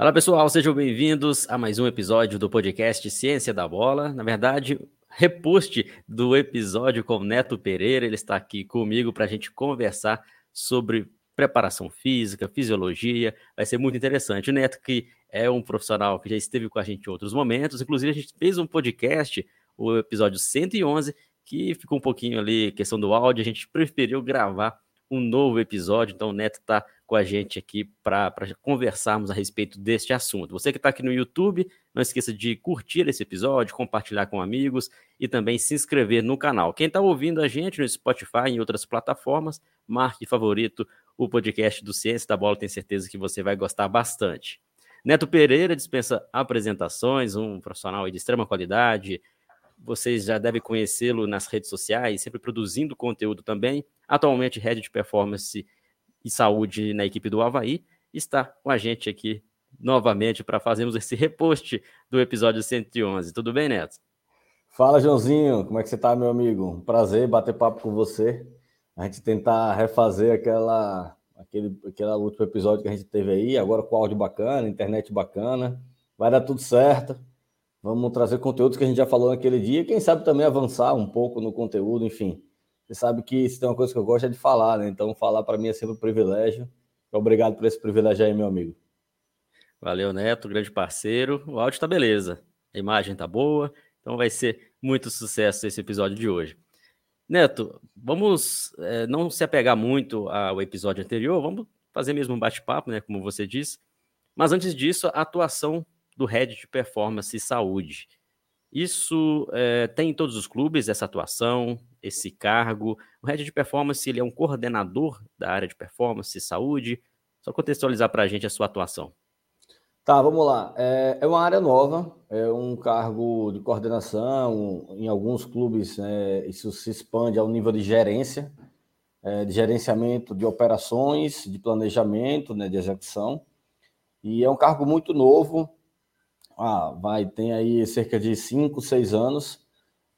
Fala pessoal, sejam bem-vindos a mais um episódio do podcast Ciência da Bola. Na verdade, repost do episódio com Neto Pereira. Ele está aqui comigo para a gente conversar sobre preparação física, fisiologia. Vai ser muito interessante. O Neto, que é um profissional que já esteve com a gente em outros momentos, inclusive a gente fez um podcast, o episódio 111, que ficou um pouquinho ali, questão do áudio, a gente preferiu gravar um novo episódio. Então, o Neto está com a gente aqui para conversarmos a respeito deste assunto. Você que está aqui no YouTube, não esqueça de curtir esse episódio, compartilhar com amigos e também se inscrever no canal. Quem está ouvindo a gente no Spotify e em outras plataformas, marque favorito o podcast do Ciência da Bola, tenho certeza que você vai gostar bastante. Neto Pereira dispensa apresentações, um profissional de extrema qualidade, vocês já devem conhecê-lo nas redes sociais, sempre produzindo conteúdo também. Atualmente, head de performance e saúde na equipe do Havaí, está com a gente aqui novamente para fazermos esse repost do episódio 111. Tudo bem, Neto? Fala, Joãozinho. Como é que você está, meu amigo? Prazer bater papo com você. A gente tentar refazer aquela, aquele, aquele último episódio que a gente teve aí, agora com áudio bacana, internet bacana. Vai dar tudo certo. Vamos trazer conteúdos que a gente já falou naquele dia, quem sabe também avançar um pouco no conteúdo, enfim. Você sabe que se tem uma coisa que eu gosto é de falar, né? Então, falar para mim é sempre um privilégio. Obrigado por esse privilégio aí, meu amigo. Valeu, Neto, grande parceiro. O áudio tá beleza, a imagem tá boa, então vai ser muito sucesso esse episódio de hoje. Neto, vamos é, não se apegar muito ao episódio anterior, vamos fazer mesmo um bate-papo, né? Como você disse. Mas antes disso, a atuação do Head de Performance e Saúde. Isso é, tem em todos os clubes essa atuação, esse cargo. O Head de Performance ele é um coordenador da área de performance e saúde. Só contextualizar para a gente a sua atuação. Tá, vamos lá. É, é, uma área nova, é um cargo de coordenação. Em alguns clubes, é, isso se expande ao nível de gerência, é, de gerenciamento de operações, de planejamento, né, de execução. E é um cargo muito novo, ah, vai, tem aí cerca de 5, 6 anos.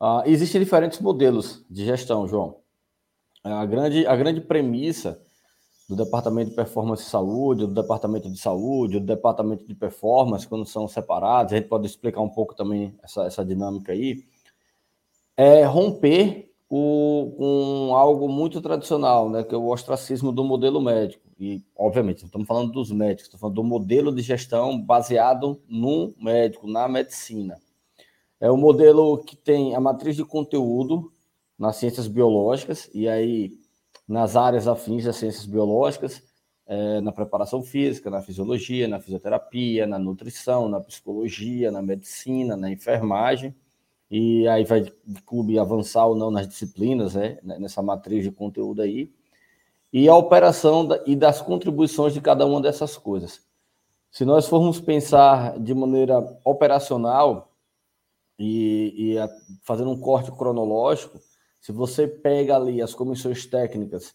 Ah, existem diferentes modelos de gestão, João. A grande, a grande premissa do Departamento de Performance e Saúde, do Departamento de Saúde, do Departamento de Performance, quando são separados, a gente pode explicar um pouco também essa, essa dinâmica aí, é romper com algo muito tradicional, né, que é o ostracismo do modelo médico. E, obviamente, estamos falando dos médicos, estamos falando do modelo de gestão baseado no médico, na medicina. É um modelo que tem a matriz de conteúdo nas ciências biológicas, e aí nas áreas afins das ciências biológicas, é, na preparação física, na fisiologia, na fisioterapia, na nutrição, na psicologia, na medicina, na enfermagem e aí vai o clube avançar ou não nas disciplinas, né, nessa matriz de conteúdo aí, e a operação da, e das contribuições de cada uma dessas coisas. Se nós formos pensar de maneira operacional e, e a, fazendo um corte cronológico, se você pega ali as comissões técnicas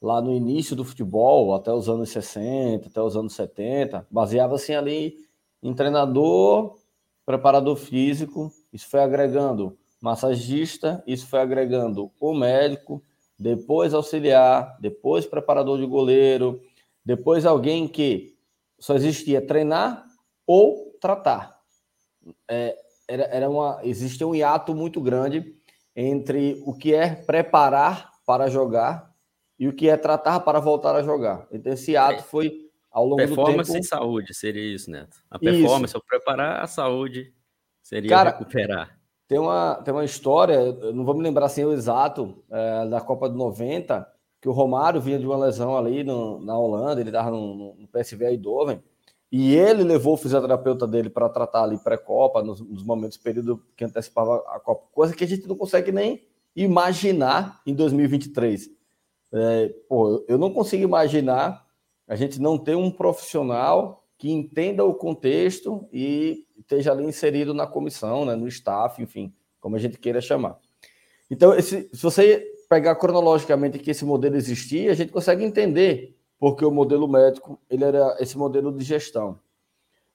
lá no início do futebol, até os anos 60, até os anos 70, baseava-se ali em treinador, preparador físico, isso foi agregando massagista, isso foi agregando o médico, depois auxiliar, depois preparador de goleiro, depois alguém que só existia treinar ou tratar. É, era, era uma, existia um hiato muito grande entre o que é preparar para jogar e o que é tratar para voltar a jogar. Então, esse ato foi ao longo do tempo. Performance e saúde, seria isso, Neto. A performance, isso. preparar a saúde, seria Cara, recuperar. Tem uma, tem uma história, não vou me lembrar assim o exato, é, da Copa de 90, que o Romário vinha de uma lesão ali no, na Holanda, ele estava no, no PSV Eindhoven, e ele levou o fisioterapeuta dele para tratar ali pré-Copa, nos, nos, momentos, período que antecipava a Copa, coisa que a gente não consegue nem imaginar em 2023. É, pô, eu não consigo imaginar a gente não ter um profissional que entenda o contexto e esteja ali inserido na comissão, né, no staff, enfim, como a gente queira chamar. Então, esse, se você pegar cronologicamente que esse modelo existia, a gente consegue entender porque o modelo médico ele era esse modelo de gestão.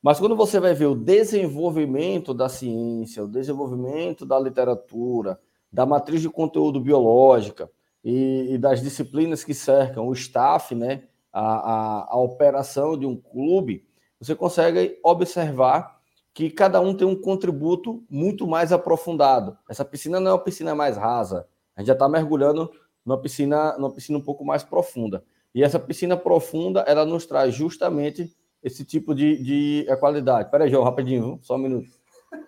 Mas quando você vai ver o desenvolvimento da ciência, o desenvolvimento da literatura, da matriz de conteúdo biológica e, e das disciplinas que cercam o staff, né, a, a, a operação de um clube, você consegue observar que cada um tem um contributo muito mais aprofundado. Essa piscina não é uma piscina mais rasa, a gente já está mergulhando numa piscina, numa piscina um pouco mais profunda. E essa piscina profunda, ela nos traz justamente esse tipo de, de qualidade. Peraí, João, rapidinho, só um minuto.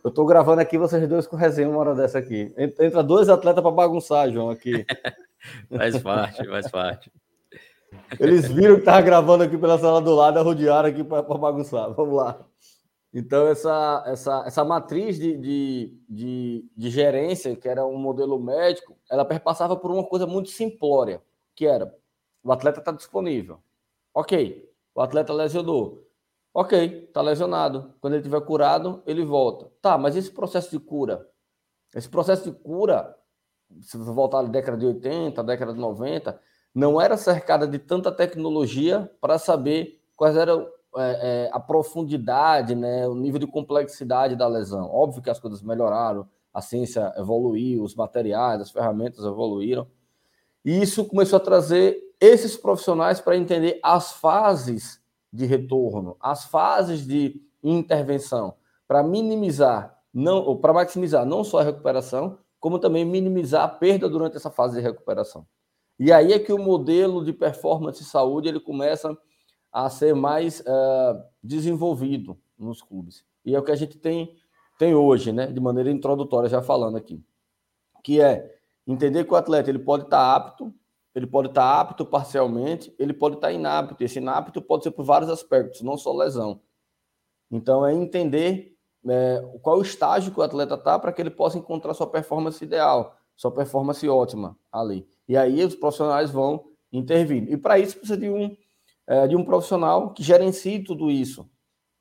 Eu estou gravando aqui, vocês dois com resenha uma hora dessa aqui. Entra dois atletas para bagunçar, João, aqui. faz parte, faz parte. Eles viram que estava gravando aqui pela sala do lado, arrodearam aqui para bagunçar. Vamos lá. Então, essa, essa, essa matriz de, de, de, de, gerência, que era um modelo médico, ela perpassava por uma coisa muito simplória, que era o atleta está disponível. Ok, o atleta lesionou. Ok, está lesionado. Quando ele estiver curado, ele volta. Tá, mas esse processo de cura? Esse processo de cura, se você voltar à década de 80, década de 90, não era cercada de tanta tecnologia para saber quais eram é, é, a profundidade, né, o nível de complexidade da lesão. Óbvio que as coisas melhoraram, a ciência evoluiu, os materiais, as ferramentas evoluíram. E isso começou a trazer esses profissionais para entender as fases de retorno, as fases de intervenção, para minimizar, não, ou para maximizar não só a recuperação, como também minimizar a perda durante essa fase de recuperação. E aí é que o modelo de performance e saúde ele começa a ser mais uh, desenvolvido nos clubes. E é o que a gente tem, tem hoje, né, de maneira introdutória, já falando aqui, que é entender que o atleta ele pode estar apto ele pode estar apto parcialmente, ele pode estar inapto. Esse inapto pode ser por vários aspectos, não só lesão. Então, é entender é, qual o estágio que o atleta está para que ele possa encontrar sua performance ideal, sua performance ótima ali. E aí os profissionais vão intervir. E para isso precisa de um, é, de um profissional que gerencie tudo isso.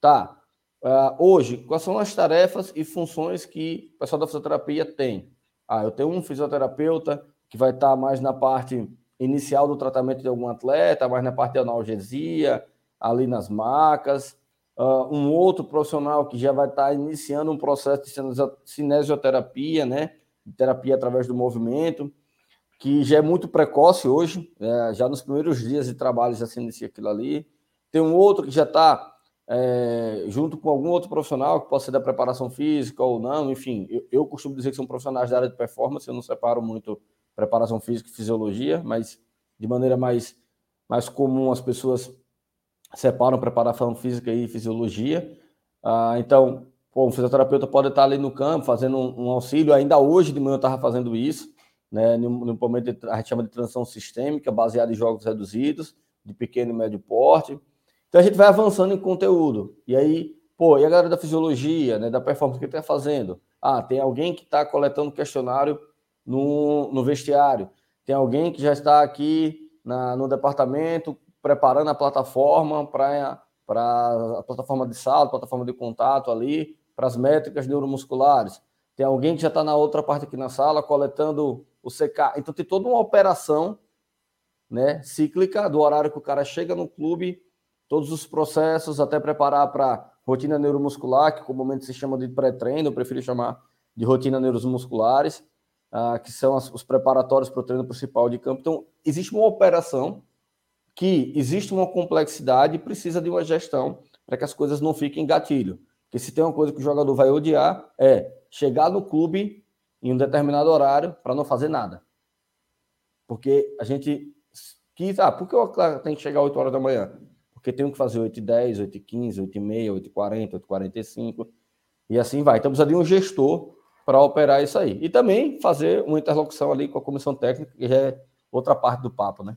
Tá. Uh, hoje, quais são as tarefas e funções que o pessoal da fisioterapia tem? Ah, eu tenho um fisioterapeuta que vai estar mais na parte inicial do tratamento de algum atleta, mais na parte de analgesia, ali nas macas. Uh, um outro profissional que já vai estar iniciando um processo de cinesioterapia, né? Terapia através do movimento, que já é muito precoce hoje, é, já nos primeiros dias de trabalho já se inicia aquilo ali. Tem um outro que já está é, junto com algum outro profissional, que pode ser da preparação física ou não, enfim, eu, eu costumo dizer que são profissionais da área de performance, eu não separo muito preparação física e fisiologia, mas de maneira mais, mais comum as pessoas separam preparação física e fisiologia. Ah, então, pô, um fisioterapeuta pode estar ali no campo fazendo um, um auxílio. Ainda hoje de manhã eu estava fazendo isso, né, no, momento de, a gente chama de transição sistêmica, baseada em jogos reduzidos, de pequeno e médio porte. Então a gente vai avançando em conteúdo. E aí, pô, e a galera da fisiologia, né, da performance que está fazendo? Ah, tem alguém que está coletando questionário no, no vestiário. Tem alguém que já está aqui na, no departamento preparando a plataforma para a plataforma de salto, plataforma de contato ali, para as métricas neuromusculares. Tem alguém que já está na outra parte aqui na sala coletando o CK. Então tem toda uma operação né, cíclica do horário que o cara chega no clube, todos os processos, até preparar para rotina neuromuscular, que comumente se chama de pré-treino, eu prefiro chamar de rotina neuromusculares ah, que são as, os preparatórios para o treino principal de campo. Então, existe uma operação que existe uma complexidade e precisa de uma gestão para que as coisas não fiquem gatilho. Porque se tem uma coisa que o jogador vai odiar, é chegar no clube em um determinado horário para não fazer nada. Porque a gente quis, ah, por que o atleta tem que chegar às 8 horas da manhã? Porque tem que fazer 8 h 10, 8 h 15, 8 h 30, 8 h 40, 8 h 45 e assim vai. Então precisa de um gestor para operar isso aí. E também fazer uma interlocução ali com a comissão técnica, que já é outra parte do papo, né?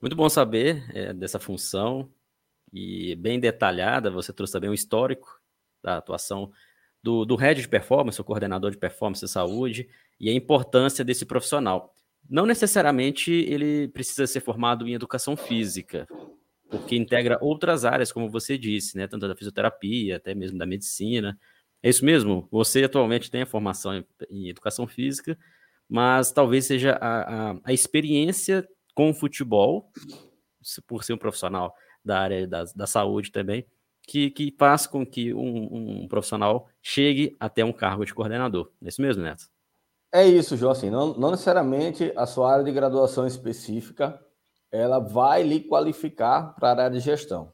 Muito bom saber é, dessa função e bem detalhada. Você trouxe também um histórico da atuação do, do head de performance, o coordenador de performance e saúde, e a importância desse profissional. Não necessariamente ele precisa ser formado em educação física, porque integra outras áreas, como você disse, né? Tanto da fisioterapia, até mesmo da medicina. É isso mesmo? Você atualmente tem a formação em, em educação física, mas talvez seja a, a, a, experiência com o futebol, por ser um profissional da área da, da saúde também, que, que faz com que um, um, profissional chegue até um cargo de coordenador. É isso mesmo, Neto? É isso, João. Assim, não, não necessariamente a sua área de graduação específica ela vai lhe qualificar para a área de gestão.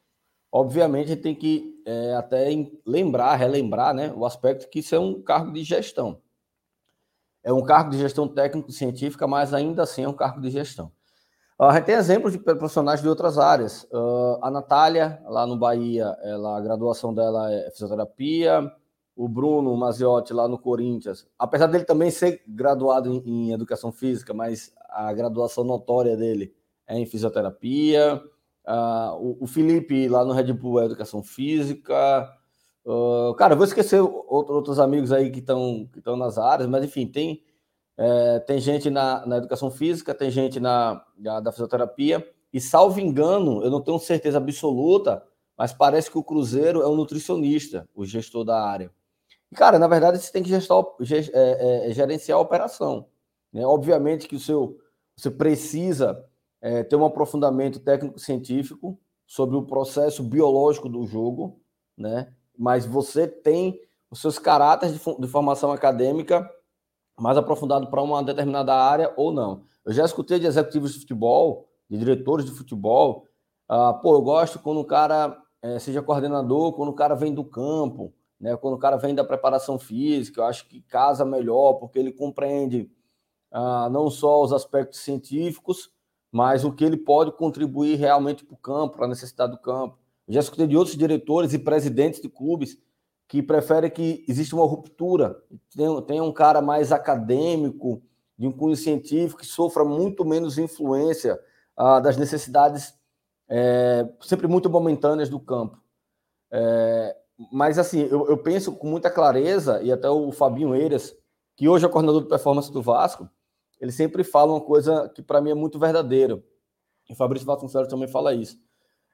Obviamente, a gente tem que é, até lembrar, relembrar né, o aspecto que isso é um cargo de gestão. É um cargo de gestão técnico-científica, mas ainda assim é um cargo de gestão. A gente tem exemplos de profissionais de outras áreas. Uh, a Natália, lá no Bahia, ela, a graduação dela é fisioterapia. O Bruno Maziotti, lá no Corinthians, apesar dele também ser graduado em, em educação física, mas a graduação notória dele é em fisioterapia. Uh, o, o, Felipe, lá no Red Bull, é educação física. Uh, cara, vou esquecer outro, outros amigos aí que estão que nas áreas, mas enfim, tem é, tem gente na, na educação física, tem gente na, na, da fisioterapia, e salvo engano, eu não tenho certeza absoluta, mas parece que o Cruzeiro é um nutricionista, o gestor da área. E, cara, na verdade, você tem que é, é, gerenciar a operação. Né? Obviamente que o seu, você precisa é, ter um aprofundamento técnico-científico sobre o processo biológico do jogo, né? mas você tem os seus caráteres de, de formação acadêmica mais aprofundado para uma determinada área ou não. Eu já escutei de executivos de futebol, de diretores de futebol, uh, pô, eu gosto quando o cara é, seja coordenador, quando o cara vem do campo, né, quando o cara vem da preparação física, eu acho que casa melhor, porque ele compreende uh, não só os aspectos científicos, mas o que ele pode contribuir realmente para o campo, para a necessidade do campo. Eu já escutei de outros diretores e presidentes de clubes que prefere que exista uma ruptura, tenha, um cara mais acadêmico, de um cunho científico, que sofra muito menos influência ah, das necessidades é, sempre muito momentâneas do campo. É, mas, assim, eu, eu, penso com muita clareza, e até o Fabinho Eiras, que hoje é coordenador de performance do Vasco, ele sempre fala uma coisa que para mim é muito verdadeira. E o Fabrício Vasconcelos também fala isso.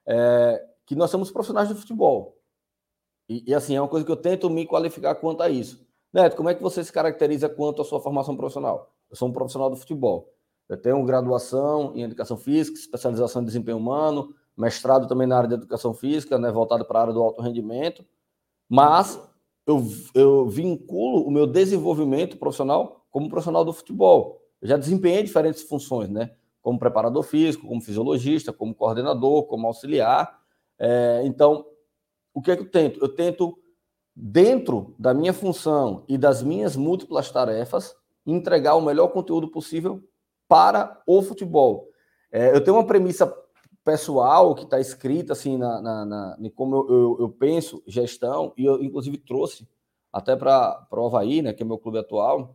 É, que nós somos profissionais de futebol. E, e, assim, é uma coisa que eu tento me qualificar quanto a isso. Neto, como é que você se caracteriza quanto à sua formação profissional? Eu sou um profissional do futebol. Eu tenho graduação em educação física, especialização em desempenho humano, mestrado também na área de educação física, né, voltado para a área do alto rendimento. Mas eu, eu vinculo o meu desenvolvimento profissional como profissional do futebol. Eu já desempenhei diferentes funções, né? Como preparador físico, como fisiologista, como coordenador, como auxiliar. É, então, o que é que eu tento? Eu tento, dentro da minha função e das minhas múltiplas tarefas, entregar o melhor conteúdo possível para o futebol. É, eu tenho uma premissa pessoal que está escrita assim na, na, na como eu, eu, eu, penso gestão e eu inclusive trouxe até para o Havaí, né, que é meu clube atual.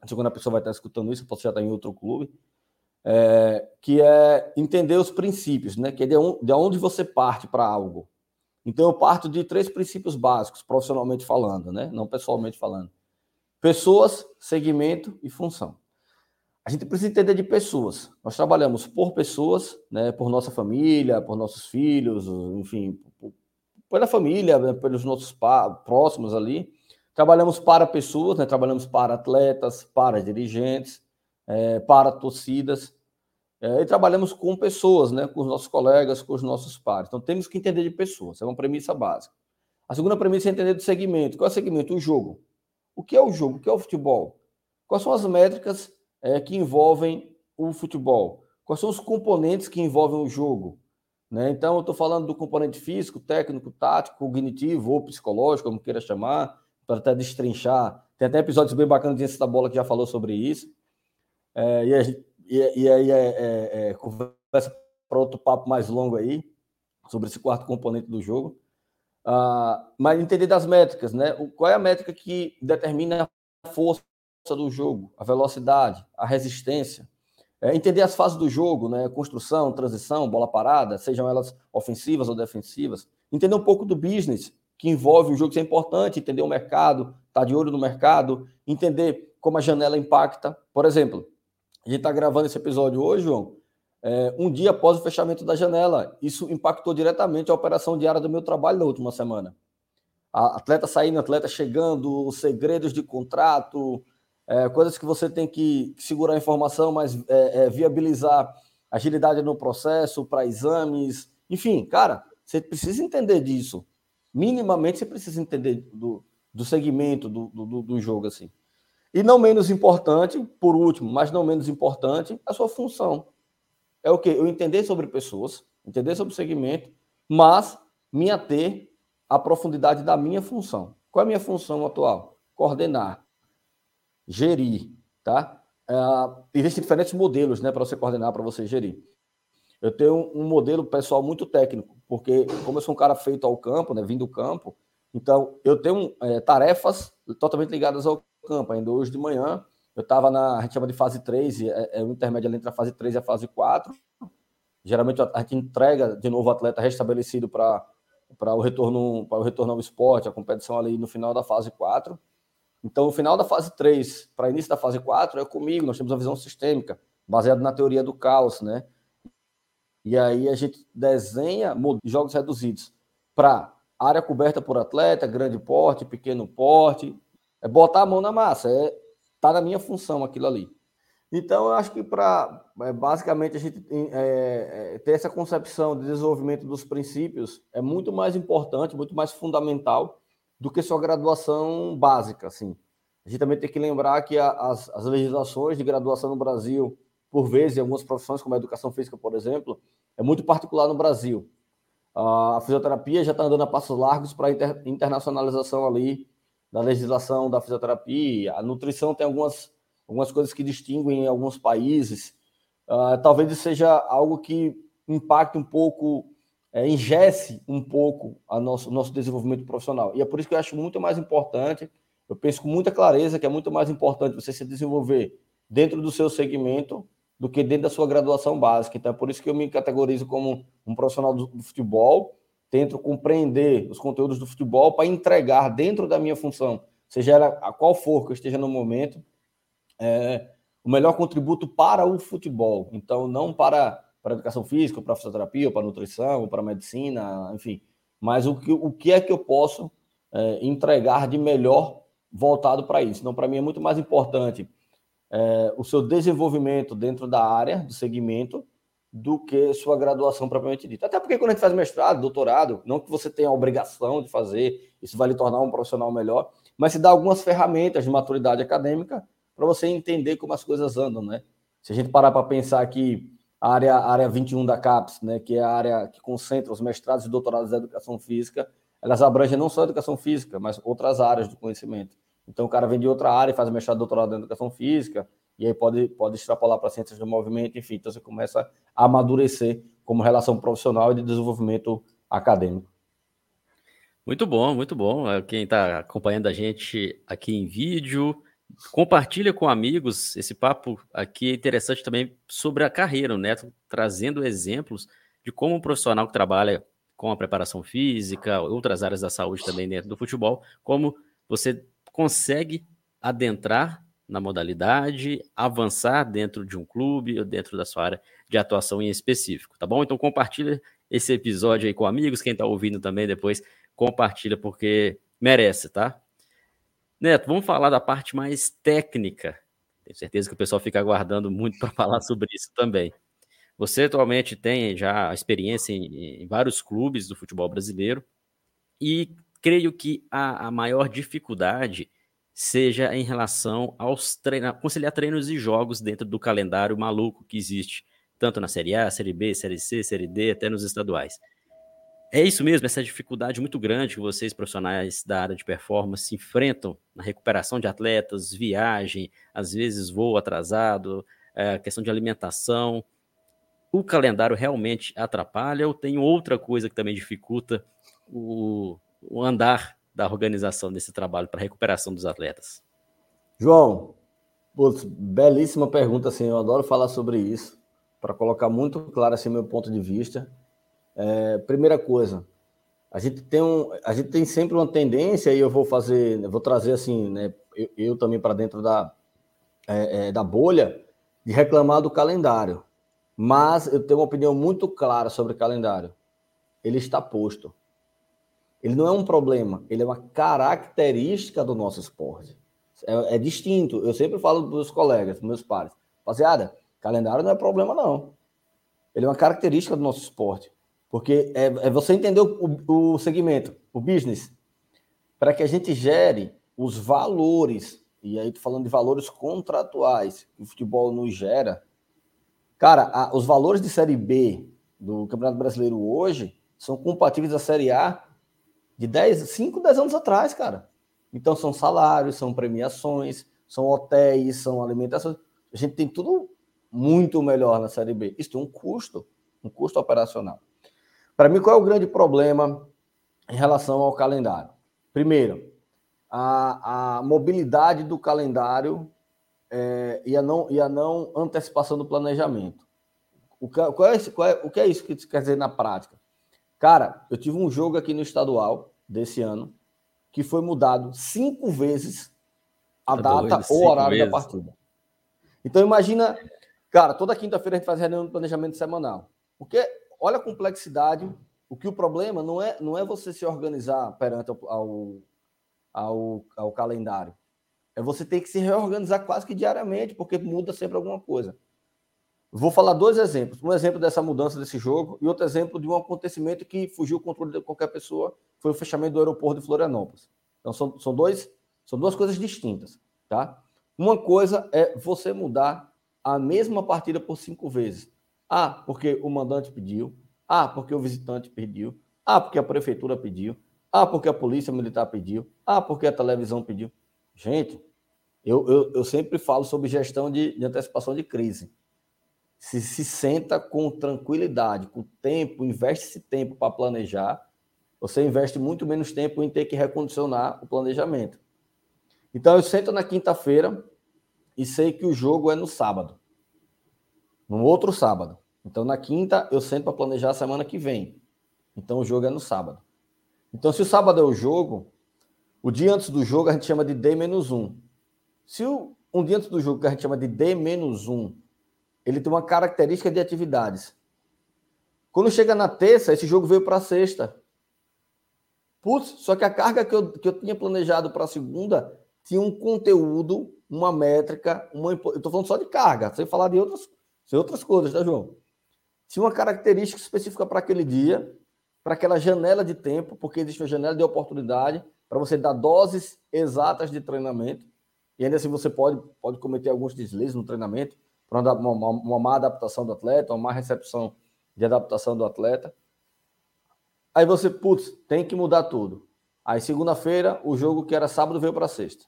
A pessoa vai estar escutando isso, pode já estar em outro clube. É, que é entender os princípios, né? Que é de, on, de onde você parte para algo. Então eu parto de três princípios básicos, profissionalmente falando, né? não pessoalmente falando. Pessoas, segmento e função. A gente precisa entender de pessoas. Nós trabalhamos por pessoas, né, por nossa família, por nossos filhos, enfim, pela família, né, pelos nossos próximos ali. Trabalhamos para pessoas, né, trabalhamos para atletas, para dirigentes, é, para torcidas. É, e trabalhamos com pessoas, né, com os nossos colegas, com os nossos pares. Então temos que entender de pessoas, é uma premissa básica. A segunda premissa é entender do segmento. Qual é o segmento? O jogo. O que é o jogo? O que é o futebol? Quais são as métricas é, que envolvem o futebol? Quais são os componentes que envolvem o jogo? Né? Então, eu estou falando do componente físico, técnico, tático, cognitivo ou psicológico, como queira chamar, para até destrinchar. Tem até episódios bem bacanas de Ciência da Bola que já falou sobre isso. É, e a gente e, e aí é, é, é conversa para outro papo mais longo aí, sobre esse quarto componente do jogo. Uh, mas entender das métricas, né? O, qual é a métrica que determina a força do jogo, a velocidade, a resistência. É, entender as fases do jogo, né? Construção, transição, bola parada, sejam elas ofensivas ou defensivas. Entender um pouco do business que envolve o jogo, isso é importante, entender o mercado, estar tá de olho no mercado, entender como a janela impacta. Por exemplo, a gente está gravando esse episódio hoje, João, é, um dia após o fechamento da janela. Isso impactou diretamente a operação diária do meu trabalho na última semana. A atleta saindo, atleta chegando, os segredos de contrato, é, coisas que você tem que segurar a informação, mas é, é viabilizar agilidade no processo, para exames. Enfim, cara, você precisa entender disso. Minimamente você precisa entender do, do segmento do, do, do jogo, assim. E não menos importante, por último, mas não menos importante, a sua função. É o que? Eu entender sobre pessoas, entender sobre segmento, mas me ater à profundidade da minha função. Qual é a minha função atual? Coordenar, gerir, tá? Uh, existem diferentes modelos, né, para você coordenar, para você gerir. Eu tenho um modelo pessoal muito técnico, porque como eu sou um cara feito ao campo, né, vindo do campo, então eu tenho é, tarefas totalmente ligadas ao campo. Ainda hoje de manhã, eu estava na, a gente chama de fase 3, é, é o intermédio entre a fase 3 e a fase 4. Geralmente a gente entrega de novo o atleta restabelecido para para o retorno para o retorno ao esporte, a competição ali no final da fase 4. Então, no final da fase 3 para início da fase 4 é comigo, nós temos uma visão sistêmica, baseada na teoria do caos, né? E aí a gente desenha jogos reduzidos para área coberta por atleta, grande porte, pequeno porte, é botar a mão na massa, é tá na minha função aquilo ali. Então eu acho que para é, basicamente a gente é, é, ter essa concepção de desenvolvimento dos princípios é muito mais importante, muito mais fundamental do que sua graduação básica, assim. A gente também tem que lembrar que a, as, as legislações de graduação no Brasil, por vezes, em algumas profissões, como a educação física, por exemplo, é muito particular no Brasil. A fisioterapia já está andando a passos largos para inter, internacionalização ali da legislação da fisioterapia. A nutrição tem algumas, algumas coisas que distinguem em alguns países. Uh, talvez seja algo que impacte um pouco, é, ingesse um pouco o nosso, nosso desenvolvimento profissional. E é por isso que eu acho muito mais importante, eu penso com muita clareza que é muito mais importante você se desenvolver dentro do seu segmento do que dentro da sua graduação básica. Então, é por isso que eu me categorizo como um profissional do futebol, tento compreender os conteúdos do futebol para entregar dentro da minha função, seja ela a qual for que eu esteja no momento, é, o melhor contributo para o futebol. Então, não para, para a educação física, para a fisioterapia, para a nutrição, para a medicina, enfim, mas o que, o que é que eu posso é, entregar de melhor voltado para isso. Então, para mim é muito mais importante é, o seu desenvolvimento dentro da área, do segmento, do que sua graduação propriamente dita. Até porque quando a gente faz mestrado, doutorado, não que você tenha a obrigação de fazer, isso vai lhe tornar um profissional melhor, mas se dá algumas ferramentas de maturidade acadêmica para você entender como as coisas andam, né? Se a gente parar para pensar que a área, a área 21 da CAPES, né, que é a área que concentra os mestrados e doutorados da educação física, elas abrangem não só a educação física, mas outras áreas do conhecimento. Então, o cara vem de outra área e faz mestrado, doutorado em educação física, e aí pode, pode extrapolar para ciências do movimento, enfim. Então, você começa a amadurecer como relação profissional e de desenvolvimento acadêmico. Muito bom, muito bom. É, quem está acompanhando a gente aqui em vídeo, compartilha com amigos. Esse papo aqui é interessante também sobre a carreira, Neto trazendo exemplos de como um profissional que trabalha com a preparação física, outras áreas da saúde também dentro do futebol, como você consegue adentrar na modalidade, avançar dentro de um clube ou dentro da sua área de atuação em específico, tá bom? Então compartilha esse episódio aí com amigos, quem está ouvindo também depois compartilha porque merece, tá? Neto, vamos falar da parte mais técnica. Tenho certeza que o pessoal fica aguardando muito para falar sobre isso também. Você atualmente tem já experiência em, em vários clubes do futebol brasileiro e creio que a, a maior dificuldade seja em relação aos conciliar treinos e jogos dentro do calendário maluco que existe, tanto na Série A, Série B, Série C, Série D, até nos estaduais. É isso mesmo, essa dificuldade muito grande que vocês, profissionais da área de performance, enfrentam na recuperação de atletas, viagem, às vezes voo atrasado, é, questão de alimentação. O calendário realmente atrapalha ou tem outra coisa que também dificulta o, o andar da organização desse trabalho para recuperação dos atletas? João, putz, belíssima pergunta, assim, eu adoro falar sobre isso, para colocar muito claro assim meu ponto de vista. É, primeira coisa, a gente tem um, a gente tem sempre uma tendência e eu vou fazer, eu vou trazer assim, né, eu, eu também para dentro da é, é, da bolha de reclamar do calendário, mas eu tenho uma opinião muito clara sobre o calendário. Ele está posto. Ele não é um problema, ele é uma característica do nosso esporte. É, é distinto. Eu sempre falo para os colegas, para meus pares, rapaziada, calendário não é problema, não. Ele é uma característica do nosso esporte. Porque é, é você entender o, o segmento, o business, para que a gente gere os valores, e aí falando de valores contratuais que o futebol nos gera. Cara, a, os valores de Série B do Campeonato Brasileiro hoje são compatíveis à Série A de 10, 5, 10 anos atrás, cara. Então são salários, são premiações, são hotéis, são alimentações. A gente tem tudo muito melhor na Série B. Isso tem um custo, um custo operacional. Para mim, qual é o grande problema em relação ao calendário? Primeiro, a, a mobilidade do calendário é, e, a não, e a não antecipação do planejamento. O qual é, qual é, o que é isso que quer dizer na prática? Cara, eu tive um jogo aqui no estadual desse ano que foi mudado cinco vezes a tá data ou o horário vezes. da partida. Então imagina, cara, toda quinta-feira a gente faz reunião de planejamento semanal. Porque olha a complexidade, o que o problema não é não é você se organizar perante ao, ao, ao calendário. É você ter que se reorganizar quase que diariamente, porque muda sempre alguma coisa. Vou falar dois exemplos. Um exemplo dessa mudança desse jogo e outro exemplo de um acontecimento que fugiu o controle de qualquer pessoa, foi o fechamento do aeroporto de Florianópolis. Então, são, são, dois, são duas coisas distintas. Tá? Uma coisa é você mudar a mesma partida por cinco vezes. Ah, porque o mandante pediu. Ah, porque o visitante pediu. Ah, porque a prefeitura pediu. Ah, porque a polícia militar pediu. Ah, porque a televisão pediu. Gente, eu, eu, eu sempre falo sobre gestão de, de antecipação de crise. Se se senta com tranquilidade, com tempo, investe esse tempo para planejar, você investe muito menos tempo em ter que recondicionar o planejamento. Então eu sento na quinta-feira e sei que o jogo é no sábado. No outro sábado. Então na quinta eu sento para planejar a semana que vem. Então o jogo é no sábado. Então se o sábado é o jogo, o dia antes do jogo a gente chama de D-1. Se o, um dia antes do jogo que a gente chama de D-1, ele tem uma característica de atividades. Quando chega na terça, esse jogo veio para sexta. Putz, só que a carga que eu, que eu tinha planejado para segunda tinha um conteúdo, uma métrica, uma, eu estou falando só de carga, sem falar de outras, de outras coisas, tá, João? Tinha uma característica específica para aquele dia, para aquela janela de tempo, porque existe uma janela de oportunidade para você dar doses exatas de treinamento. E ainda assim você pode, pode cometer alguns deslizes no treinamento, para uma, uma, uma má adaptação do atleta, uma má recepção de adaptação do atleta. Aí você, putz, tem que mudar tudo. Aí segunda-feira, o jogo que era sábado veio para sexta.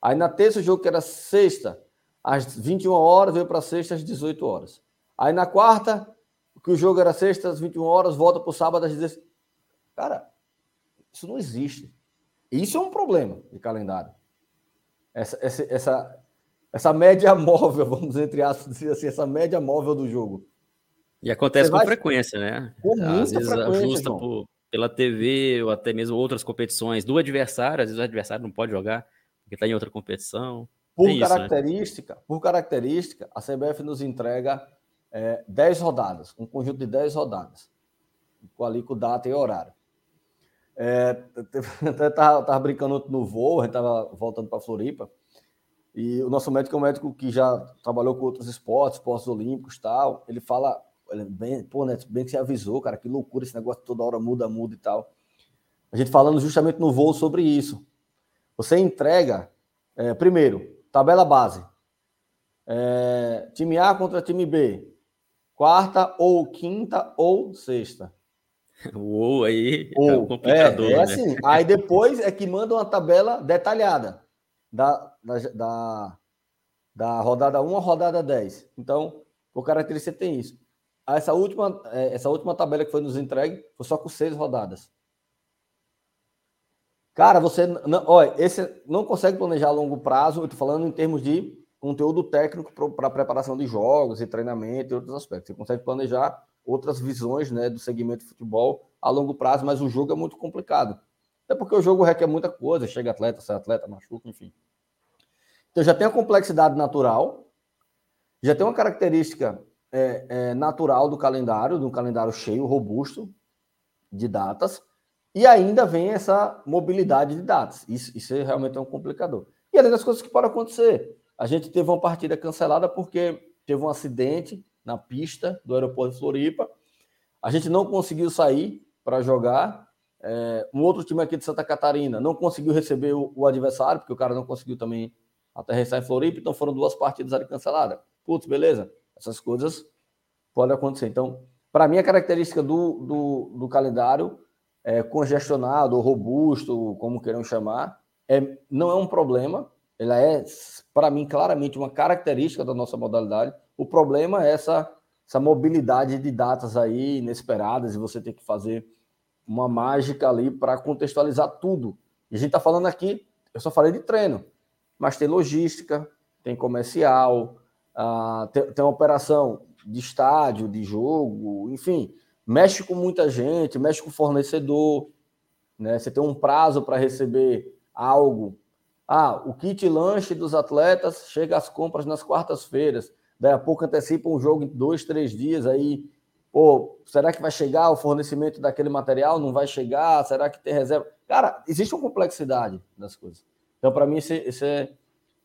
Aí na terça, o jogo que era sexta, às 21 horas, veio para sexta às 18 horas. Aí na quarta, que o jogo era sexta às 21 horas, volta para o sábado às 16. Cara, isso não existe. Isso é um problema de calendário. Essa, essa, essa, essa média móvel, vamos entre aspas dizer assim, essa média móvel do jogo. E acontece Você com vai... frequência, né? Com muita às vezes ajusta por, pela TV ou até mesmo outras competições do adversário, às vezes o adversário não pode jogar porque está em outra competição. Por Tem característica, isso, né? por característica, a CBF nos entrega é, 10 rodadas, um conjunto de 10 rodadas, com ali com data e horário. É, até tava, tava brincando no voo, a gente tava voltando para Floripa, e o nosso médico é um médico que já trabalhou com outros esportes, esportes olímpicos tal. Ele fala, ele bem, pô, né, bem que você avisou, cara, que loucura esse negócio toda hora muda, muda e tal. A gente falando justamente no voo sobre isso. Você entrega, é, primeiro, tabela base. É, time A contra time B. Quarta ou quinta ou sexta. Uou, aí ou, é um complicador, é, é né? assim. Aí depois é que manda uma tabela detalhada da, da, da, da rodada 1 à rodada 10. Então, por característica, tem isso. Essa última, é, essa última tabela que foi nos entregue foi só com seis rodadas. Cara, você não, olha, esse não consegue planejar a longo prazo. Eu estou falando em termos de conteúdo técnico para preparação de jogos e treinamento e outros aspectos. Você consegue planejar outras visões né, do segmento de futebol a longo prazo, mas o jogo é muito complicado. Até porque o jogo requer muita coisa, chega atleta, sai atleta, machuca, enfim. Então já tem a complexidade natural, já tem uma característica é, é, natural do calendário, de um calendário cheio, robusto, de datas, e ainda vem essa mobilidade de dados. Isso, isso é realmente é um complicador. E além das coisas que podem acontecer. A gente teve uma partida cancelada porque teve um acidente na pista do aeroporto de Floripa. A gente não conseguiu sair para jogar. É, um outro time aqui de Santa Catarina não conseguiu receber o, o, adversário, porque o cara não conseguiu também aterrissar em Floripa. Então foram duas partidas ali canceladas. Putz, beleza. Essas coisas podem acontecer. Então, Para mim, a característica do, do, do calendário é, congestionado ou robusto, como queiram chamar, é, não é um problema. Ela é, para mim, claramente uma característica da nossa modalidade. O problema é essa, essa mobilidade de datas aí inesperadas e você ter que fazer uma mágica ali para contextualizar tudo. E a gente está falando aqui, eu só falei de treino, mas tem logística, tem comercial, uh, tem, tem uma operação de estádio, de jogo, enfim, mexe com muita gente, mexe com fornecedor, né? Você tem um prazo para receber algo. Ah, o kit lanche dos atletas chega às compras nas quartas-feiras. Daí a pouco antecipa um jogo em dois, três dias, aí, pô, será que vai chegar o fornecimento daquele material? Não vai chegar? Será que tem reserva? Cara, existe uma complexidade das coisas. Então, para mim, esse, esse, é,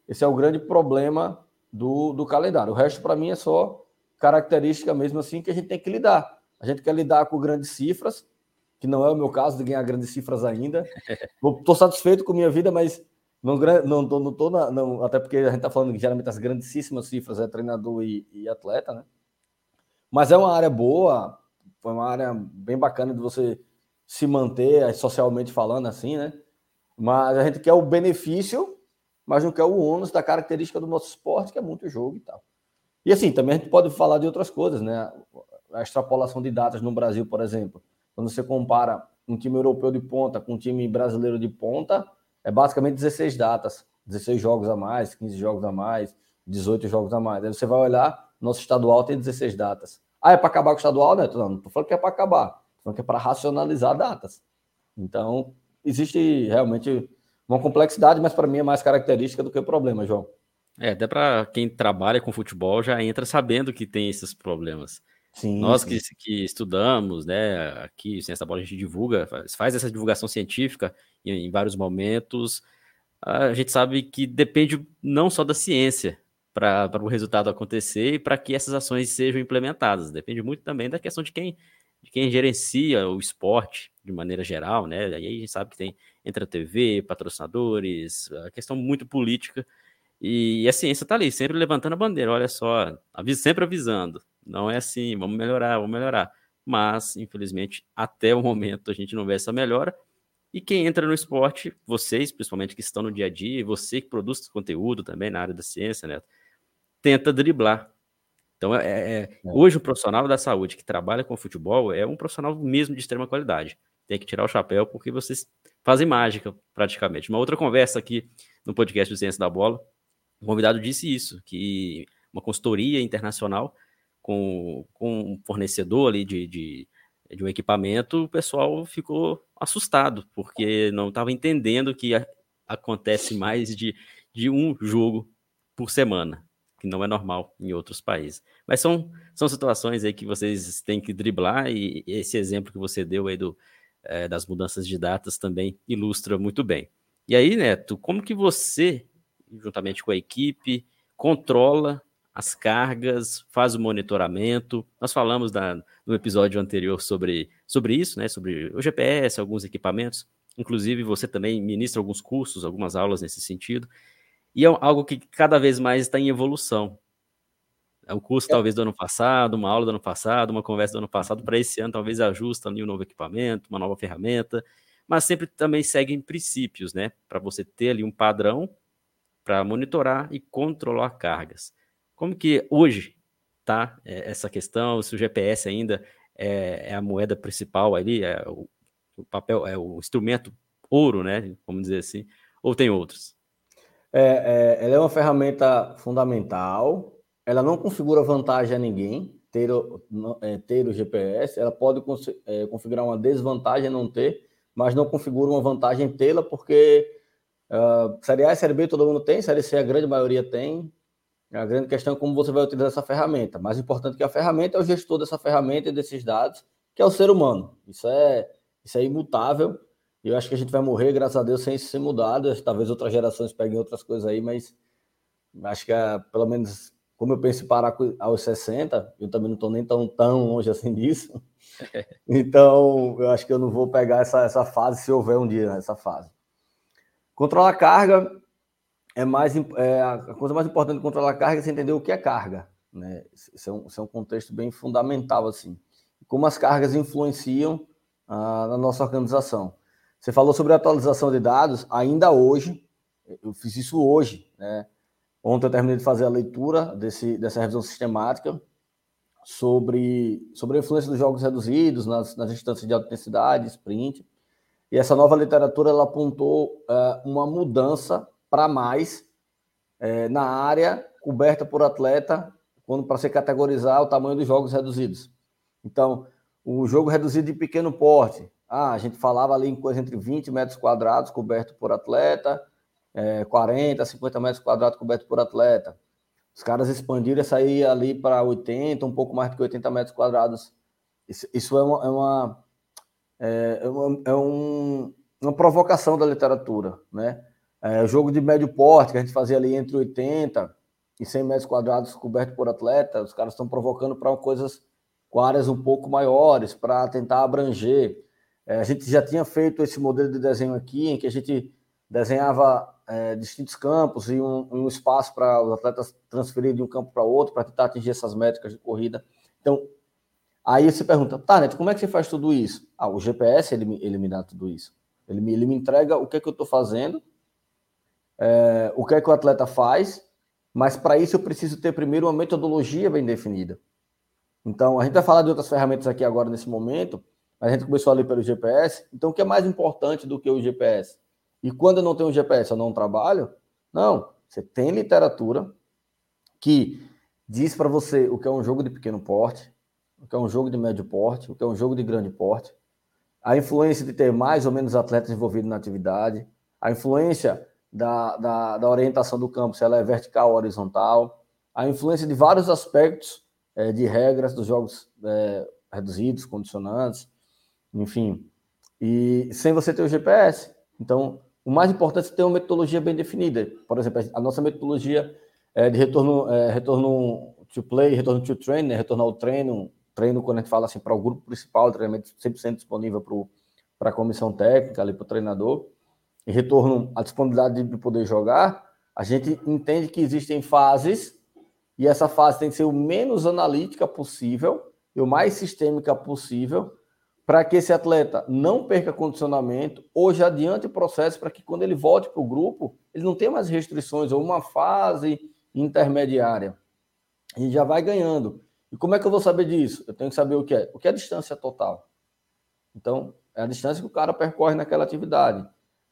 esse é o grande problema do, do calendário. O resto, para mim, é só característica mesmo assim que a gente tem que lidar. A gente quer lidar com grandes cifras, que não é o meu caso de ganhar grandes cifras ainda. Estou satisfeito com minha vida, mas não, não, tô, não tô na, não, até porque a gente está falando que geralmente as grandíssimas cifras é treinador e, e, atleta, né? Mas é uma área boa, foi uma área bem bacana de você se manter socialmente falando assim, né? Mas a gente quer o benefício, mas não quer o ônus da característica do nosso esporte, que é muito jogo e tal. E assim, também a gente pode falar de outras coisas, né? A extrapolação de datas no Brasil, por exemplo. Quando você compara um time europeu de ponta com um time brasileiro de ponta, é basicamente 16 datas, 16 jogos a mais, 15 jogos a mais, 18 jogos a mais. Aí você vai olhar, nosso estadual tem 16 datas. Ah, é para acabar com o estadual, né? Não, não tô falando que é para acabar, tô falando que é para racionalizar datas. Então, existe realmente uma complexidade, mas para mim é mais característica do que problema, João. É, até para quem trabalha com futebol já entra sabendo que tem esses problemas. Sim, Nós. Que, que estudamos, né, aqui, Ciência da Bola, a gente divulga, faz, faz essa divulgação científica em, em, vários momentos. A gente sabe que depende não só da ciência para o resultado acontecer e para que essas ações sejam implementadas. Depende muito também da questão de quem, de quem gerencia o esporte de maneira geral, né? Aí a gente sabe que tem entre a TV, patrocinadores, a questão muito política e a ciência está ali, sempre levantando a bandeira. Olha só, sempre avisando. Não é assim, vamos melhorar, vamos melhorar. Mas, infelizmente, até o momento a gente não vê essa melhora. E quem entra no esporte, vocês, principalmente que estão no dia a dia, você que produz conteúdo também na área da ciência, né? Tenta driblar. Então, é, é, é, é. hoje o profissional da saúde que trabalha com futebol é um profissional mesmo de extrema qualidade. Tem que tirar o chapéu porque vocês fazem mágica, praticamente. Uma outra conversa aqui no podcast do Ciência da Bola, o convidado disse isso, que uma consultoria internacional com, com um fornecedor ali de, de, de um equipamento, o pessoal ficou assustado, porque não estava entendendo que a, acontece mais de, de um jogo por semana, que não é normal em outros países. Mas são, são situações aí que vocês têm que driblar, e esse exemplo que você deu aí do, é, das mudanças de datas também ilustra muito bem. E aí, Neto, como que você juntamente com a equipe, controla as cargas, faz o monitoramento. Nós falamos no episódio anterior sobre, sobre isso, né? Sobre o GPS, alguns equipamentos. Inclusive, você também ministra alguns cursos, algumas aulas nesse sentido. E é algo que cada vez mais está em evolução. É um curso, é. talvez, do ano passado, uma aula do ano passado, uma conversa do ano passado, para esse ano, talvez ajusta ali um novo equipamento, uma nova ferramenta, mas sempre também seguem princípios, né? Para você ter ali um padrão para monitorar e controlar cargas. Como que hoje tá é, essa questão? Se o GPS ainda é, é a moeda principal ali, é o, o, papel, é o instrumento ouro, né? Vamos dizer assim, ou tem outros? É, é, ela é uma ferramenta fundamental. Ela não configura vantagem a ninguém ter, é, ter o GPS. Ela pode é, configurar uma desvantagem não ter, mas não configura uma vantagem tê-la porque Uh, série A e Série B todo mundo tem, Série C a grande maioria tem. A grande questão é como você vai utilizar essa ferramenta. Mais importante que a ferramenta é o gestor dessa ferramenta e desses dados, que é o ser humano. Isso é, isso é imutável. E eu acho que a gente vai morrer, graças a Deus, sem ser mudado. Talvez outras gerações peguem outras coisas aí, mas acho que é, pelo menos como eu penso em parar aos 60, eu também não estou nem tão, tão longe assim disso. Então, eu acho que eu não vou pegar essa, essa fase se houver um dia essa fase. Controlar a carga é mais é, a coisa mais importante de controlar a carga é você entender o que é carga, né? Isso é um, isso é um contexto bem fundamental assim. como as cargas influenciam ah, na nossa organização. Você falou sobre atualização de dados, ainda hoje, eu fiz isso hoje, né? Ontem eu terminei de fazer a leitura desse, dessa revisão sistemática sobre, sobre a influência dos jogos reduzidos nas, nas instâncias de alta intensidade, sprint. E essa nova literatura ela apontou uh, uma mudança para mais uh, na área coberta por atleta quando para se categorizar o tamanho dos jogos reduzidos. Então, o jogo reduzido de pequeno porte, ah, a gente falava ali em coisa entre 20 metros quadrados coberto por atleta, é, 40, 50 metros quadrados coberto por atleta. Os caras expandiram e sair ali para 80, um pouco mais do que 80 metros quadrados. Isso, isso é, uma, é, uma, é, é, uma, é um, uma provocação da literatura, né? É, jogo de médio porte, que a gente fazia ali entre 80 e 100 metros quadrados coberto por atleta, os caras estão provocando para coisas com áreas um pouco maiores, para tentar abranger. É, a gente já tinha feito esse modelo de desenho aqui, em que a gente desenhava é, distintos campos e um, um espaço para os atletas transferirem de um campo para outro para tentar atingir essas métricas de corrida. Então, aí você pergunta, tá, Neto, como é que você faz tudo isso? Ah, o GPS ele, ele me dá tudo isso. Ele me, ele me entrega o que é que eu estou fazendo, é, o que é que o atleta faz, mas para isso eu preciso ter primeiro uma metodologia bem definida. Então, a gente vai falar de outras ferramentas aqui agora nesse momento, mas a gente começou ali pelo GPS. Então, o que é mais importante do que o GPS? E quando eu não tenho GPS, eu não trabalho? Não. Você tem literatura que diz para você o que é um jogo de pequeno porte, o que é um jogo de médio porte, o que é um jogo de grande porte, a influência de ter mais ou menos atletas envolvidos na atividade, a influência da, da, da orientação do campo, se ela é vertical ou horizontal, a influência de vários aspectos é, de regras dos jogos é, reduzidos, condicionantes, enfim. E sem você ter o GPS. Então, o mais importante é ter uma metodologia bem definida. Por exemplo, a nossa metodologia é de retorno, é, retorno to play, retorno to train, né? retorno ao treino, treino quando a gente fala assim para o grupo principal, treinamento 100% disponível para a comissão técnica, ali para o treinador, e retorno à disponibilidade de poder jogar, a gente entende que existem fases e essa fase tem que ser o menos analítica possível e o mais sistêmica possível para que esse atleta não perca condicionamento ou já adiante o processo para que quando ele volte para o grupo, ele não tenha mais restrições ou uma fase intermediária. E já vai ganhando. E como é que eu vou saber disso? Eu tenho que saber o que é. O que é a distância total? Então, é a distância que o cara percorre naquela atividade.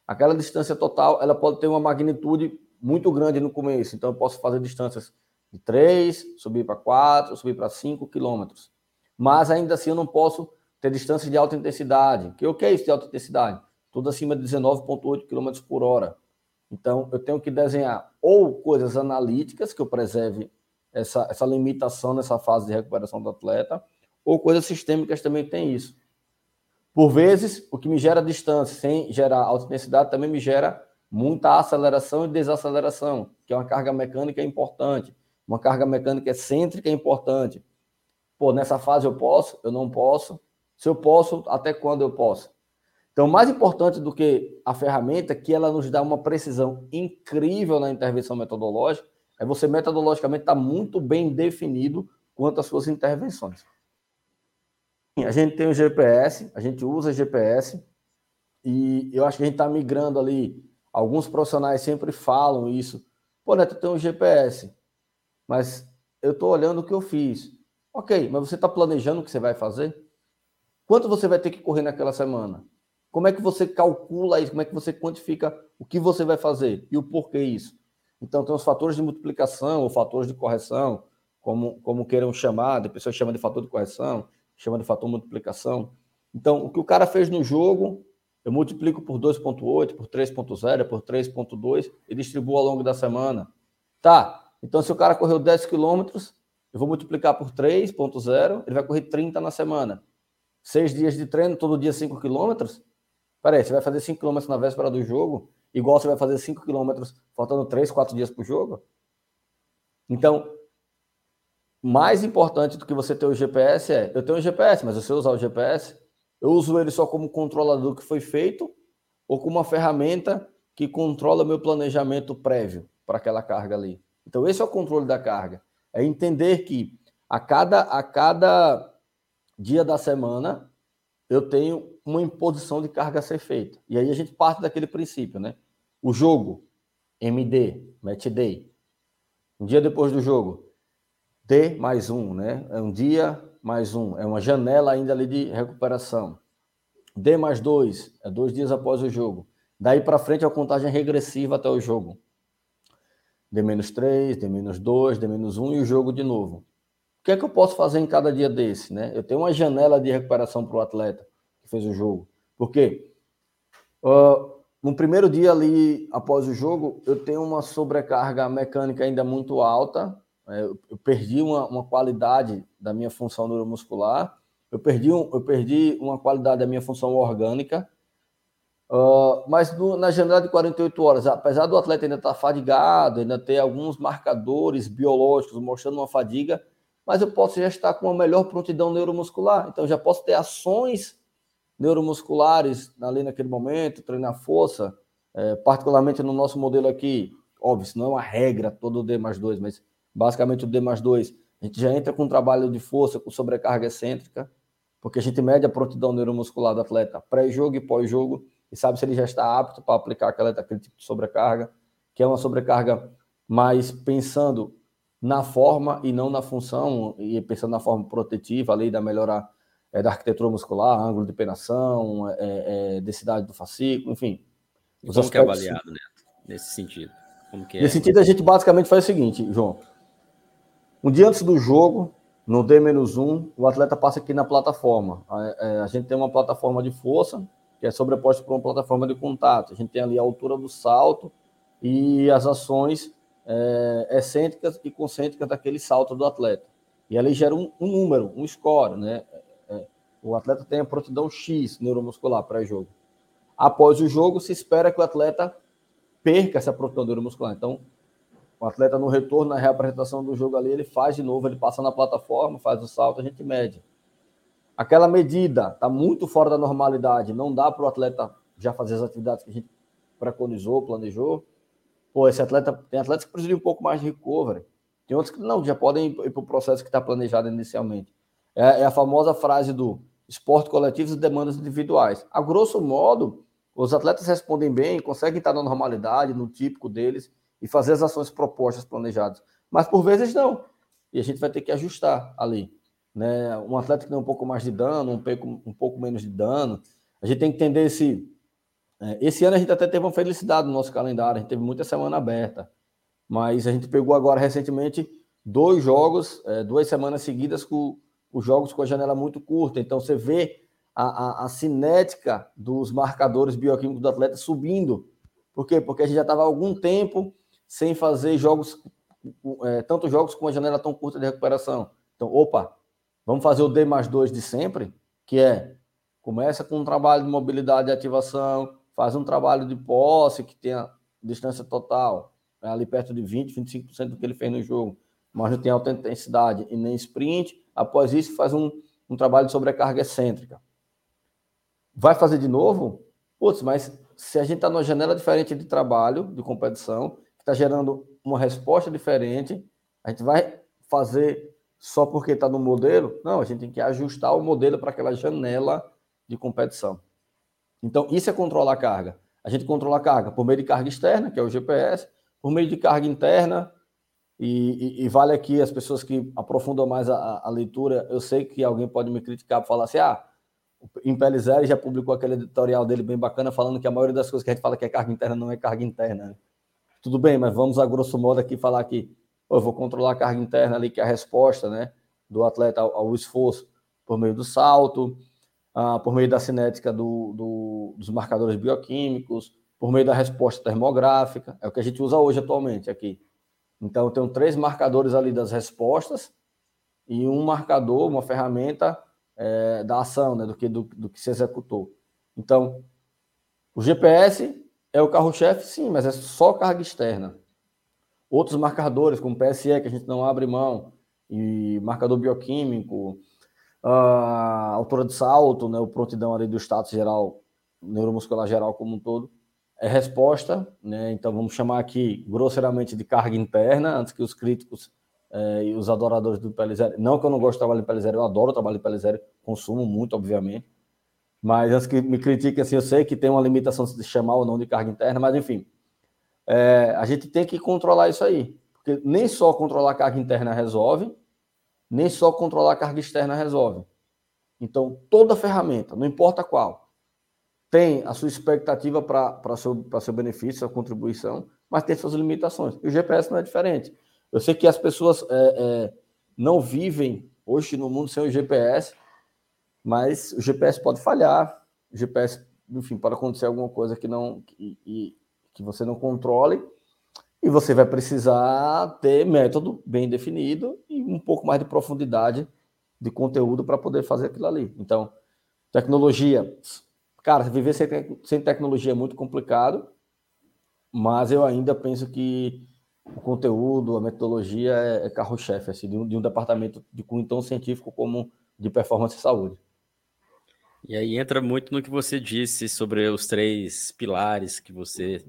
Aquela distância total, ela pode ter uma magnitude muito grande no começo. Então, eu posso fazer distâncias de 3, subir para 4, subir para 5 quilômetros. Mas ainda assim eu não posso ter distâncias de alta intensidade. Que o que é isso de alta intensidade? Tudo acima de 19,8 km por hora. Então, eu tenho que desenhar ou coisas analíticas, que eu preserve essa, essa limitação nessa fase de recuperação do atleta, ou coisas sistêmicas também tem isso. Por vezes, o que me gera distância sem gerar alta intensidade também me gera muita aceleração e desaceleração, que é uma carga mecânica importante. Uma carga mecânica excêntrica é importante. Pô, nessa fase eu posso, eu não posso. Se eu posso, até quando eu posso? Então, mais importante do que a ferramenta, que ela nos dá uma precisão incrível na intervenção metodológica, é você metodologicamente estar tá muito bem definido quanto às suas intervenções. A gente tem o GPS, a gente usa GPS, e eu acho que a gente está migrando ali. Alguns profissionais sempre falam isso. Pô, Neto, tem um GPS, mas eu estou olhando o que eu fiz. Ok, mas você está planejando o que você vai fazer? Quanto você vai ter que correr naquela semana? Como é que você calcula isso? Como é que você quantifica o que você vai fazer e o porquê isso? Então, tem os fatores de multiplicação ou fatores de correção, como, como queiram chamar, a pessoa chama de fator de correção, chama de fator de multiplicação. Então, o que o cara fez no jogo, eu multiplico por 2,8, por 3,0, por 3,2 e distribuo ao longo da semana. Tá, então se o cara correu 10 quilômetros, eu vou multiplicar por 3,0, ele vai correr 30 na semana seis dias de treino, todo dia 5 quilômetros. Peraí, você vai fazer 5 quilômetros na véspera do jogo, igual você vai fazer 5 quilômetros faltando 3, 4 dias para o jogo? Então, mais importante do que você ter o GPS é, eu tenho o GPS, mas eu usar o GPS, eu uso ele só como controlador que foi feito ou como uma ferramenta que controla meu planejamento prévio para aquela carga ali. Então, esse é o controle da carga. É entender que a cada, a cada dia da semana, eu tenho uma imposição de carga a ser feita. E aí a gente parte daquele princípio, né? O jogo, MD, Match Day. Um dia depois do jogo, D mais um, né? É um dia mais um. É uma janela ainda ali de recuperação. D mais dois, é dois dias após o jogo. Daí para frente é a contagem regressiva até o jogo. D menos 3, D menos 2, D menos 1 e o jogo de novo. O que é que eu posso fazer em cada dia desse? Né? Eu tenho uma janela de recuperação para o atleta que fez o jogo. Por quê? Uh, no primeiro dia ali, após o jogo, eu tenho uma sobrecarga mecânica ainda muito alta. É, eu perdi uma, uma, qualidade da minha função neuromuscular. Eu perdi, um, eu perdi uma qualidade da minha função orgânica. Uh, mas no, na janela de 48 horas, apesar do atleta ainda estar fadigado, ainda ter alguns marcadores biológicos mostrando uma fadiga, mas eu posso já estar com uma melhor prontidão neuromuscular. Então, já posso ter ações neuromusculares ali naquele momento, treinar força, é, particularmente no nosso modelo aqui, óbvio, isso não é uma regra todo o D mais 2, mas basicamente o D mais 2, a gente já entra com um trabalho de força, com sobrecarga excêntrica, porque a gente mede a prontidão neuromuscular do atleta pré-jogo e pós-jogo, e sabe se ele já está apto para aplicar aquela, aquele tipo de sobrecarga, que é uma sobrecarga mais pensando na forma e não na função, e pensando na forma protetiva ali, da melhorar é, da arquitetura muscular, ângulo de penação, é, é, densidade do fascículo, enfim. E como que é avaliado, Neto, nesse sentido? Como que é? Nesse sentido, a gente basicamente faz o seguinte, João. Um dia antes do jogo, no D-1, o atleta passa aqui na plataforma. A, a, gente tem uma plataforma de força, que é sobreposta por uma plataforma de contato. A gente tem ali a altura do salto e as ações é, excêntricas e concêntricas daquele salto do atleta. E ali gera um, um número, um score, né? É, o atleta tem a prontidão X neuromuscular pré-jogo. Após o jogo, se espera que o atleta perca essa prontidão neuromuscular. Então, o atleta no retorno, na reapresentação do jogo ali, ele faz de novo, ele passa na plataforma, faz o salto, a gente mede. Aquela medida está muito fora da normalidade, não dá para o atleta já fazer as atividades que a gente preconizou, planejou pô, esse atleta, tem atletas que precisam de um pouco mais de recovery. Tem outros que não, já podem ir para o processo que está planejado inicialmente. É, é, a famosa frase do esporte coletivo e demandas individuais. A grosso modo, os atletas respondem bem, conseguem estar na normalidade, no típico deles, e fazer as ações propostas, planejadas. Mas por vezes não. E a gente vai ter que ajustar ali. Né? Um atleta que tem um pouco mais de dano, um pouco, um pouco menos de dano. A gente tem que entender se é, esse ano a gente até teve uma felicidade no nosso calendário, a gente teve muita semana aberta, mas a gente pegou agora recentemente dois jogos, é, duas semanas seguidas com os jogos com a janela muito curta. Então você vê a, a, a cinética dos marcadores bioquímicos do atleta subindo. Por quê? Porque a gente já estava há algum tempo sem fazer jogos, é, tantos jogos com uma janela tão curta de recuperação. Então, opa, vamos fazer o D mais 2 de sempre, que é começa com um trabalho de mobilidade e ativação, faz um trabalho de posse que tenha distância total, é ali perto de 20, 25% do que ele fez no jogo, mas não tem alta intensidade e nem sprint. Após isso, faz um, um trabalho de sobrecarga excêntrica. Vai fazer de novo? Putz, mas se a gente está numa janela diferente de trabalho, de competição, que está gerando uma resposta diferente, a gente vai fazer só porque está no modelo? Não, a gente tem que ajustar o modelo para aquela janela de competição. Então, isso é controlar a carga. A gente controla a carga por meio de carga externa, que é o GPS, por meio de carga interna, e, e, e vale aqui as pessoas que aprofundam mais a, a, leitura. Eu sei que alguém pode me criticar por falar assim: ah, o Impelizeri já publicou aquele editorial dele bem bacana, falando que a maioria das coisas que a gente fala que é carga interna não é carga interna. Né? Tudo bem, mas vamos a grosso modo aqui falar que eu vou controlar a carga interna ali, que é a resposta né, do atleta ao, ao esforço por meio do salto, ah, por meio da cinética do, do, dos marcadores bioquímicos, por meio da resposta termográfica, é o que a gente usa hoje atualmente aqui. Então, eu tenho três marcadores ali das respostas e um marcador, uma ferramenta é, da ação, né, do, que, do, do que se executou. Então, o GPS é o carro-chefe, sim, mas é só carga externa. Outros marcadores, como PSE, que a gente não abre mão, e marcador bioquímico, a altura de salto, né, o prontidão ali do status geral, neuromuscular geral como um todo, é resposta, né, então vamos chamar aqui grosseiramente de carga interna, antes que os críticos é, e os adoradores do PL0. Não que eu não gosto de trabalho em PL0, eu adoro o trabalho em PL0, consumo muito, obviamente. Mas antes que me critiquem, assim, eu sei que tem uma limitação de chamar ou não de carga interna, mas enfim. É, a gente tem que controlar isso aí. Porque nem só controlar a carga interna resolve, nem só controlar a carga externa resolve. Então, toda ferramenta, não importa qual, tem a sua expectativa para seu, seu benefício, sua contribuição, mas tem suas limitações. E o GPS não é diferente. Eu sei que as pessoas é, é, não vivem hoje no mundo sem o GPS, mas o GPS pode falhar, o GPS, enfim, pode acontecer alguma coisa que não que, que você não controle, e você vai precisar ter método bem definido e um pouco mais de profundidade de conteúdo para poder fazer aquilo ali. Então, tecnologia, cara, viver sem, te sem tecnologia é muito complicado, mas eu ainda penso que o conteúdo, a metodologia é, é carro-chefe assim, de, um, de um departamento de cunho tão científico como de performance e saúde. E aí entra muito no que você disse sobre os três pilares que você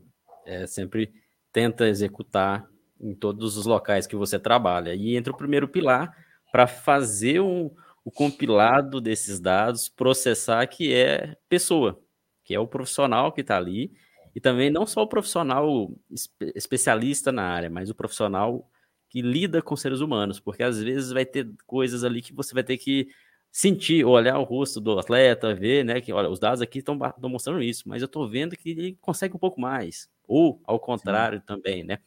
é, sempre tenta executar em todos os locais que você trabalha. E entra o primeiro pilar para fazer um, o compilado desses dados, processar, que é pessoa, que é o profissional que está ali e também não só o profissional especialista na área, mas o profissional que lida com seres humanos, porque às vezes vai ter coisas ali que você vai ter que sentir, olhar o rosto do atleta, ver, né, que olha, os dados aqui estão mostrando isso, mas eu estou vendo que ele consegue um pouco mais, ou ao contrário Sim. também, né?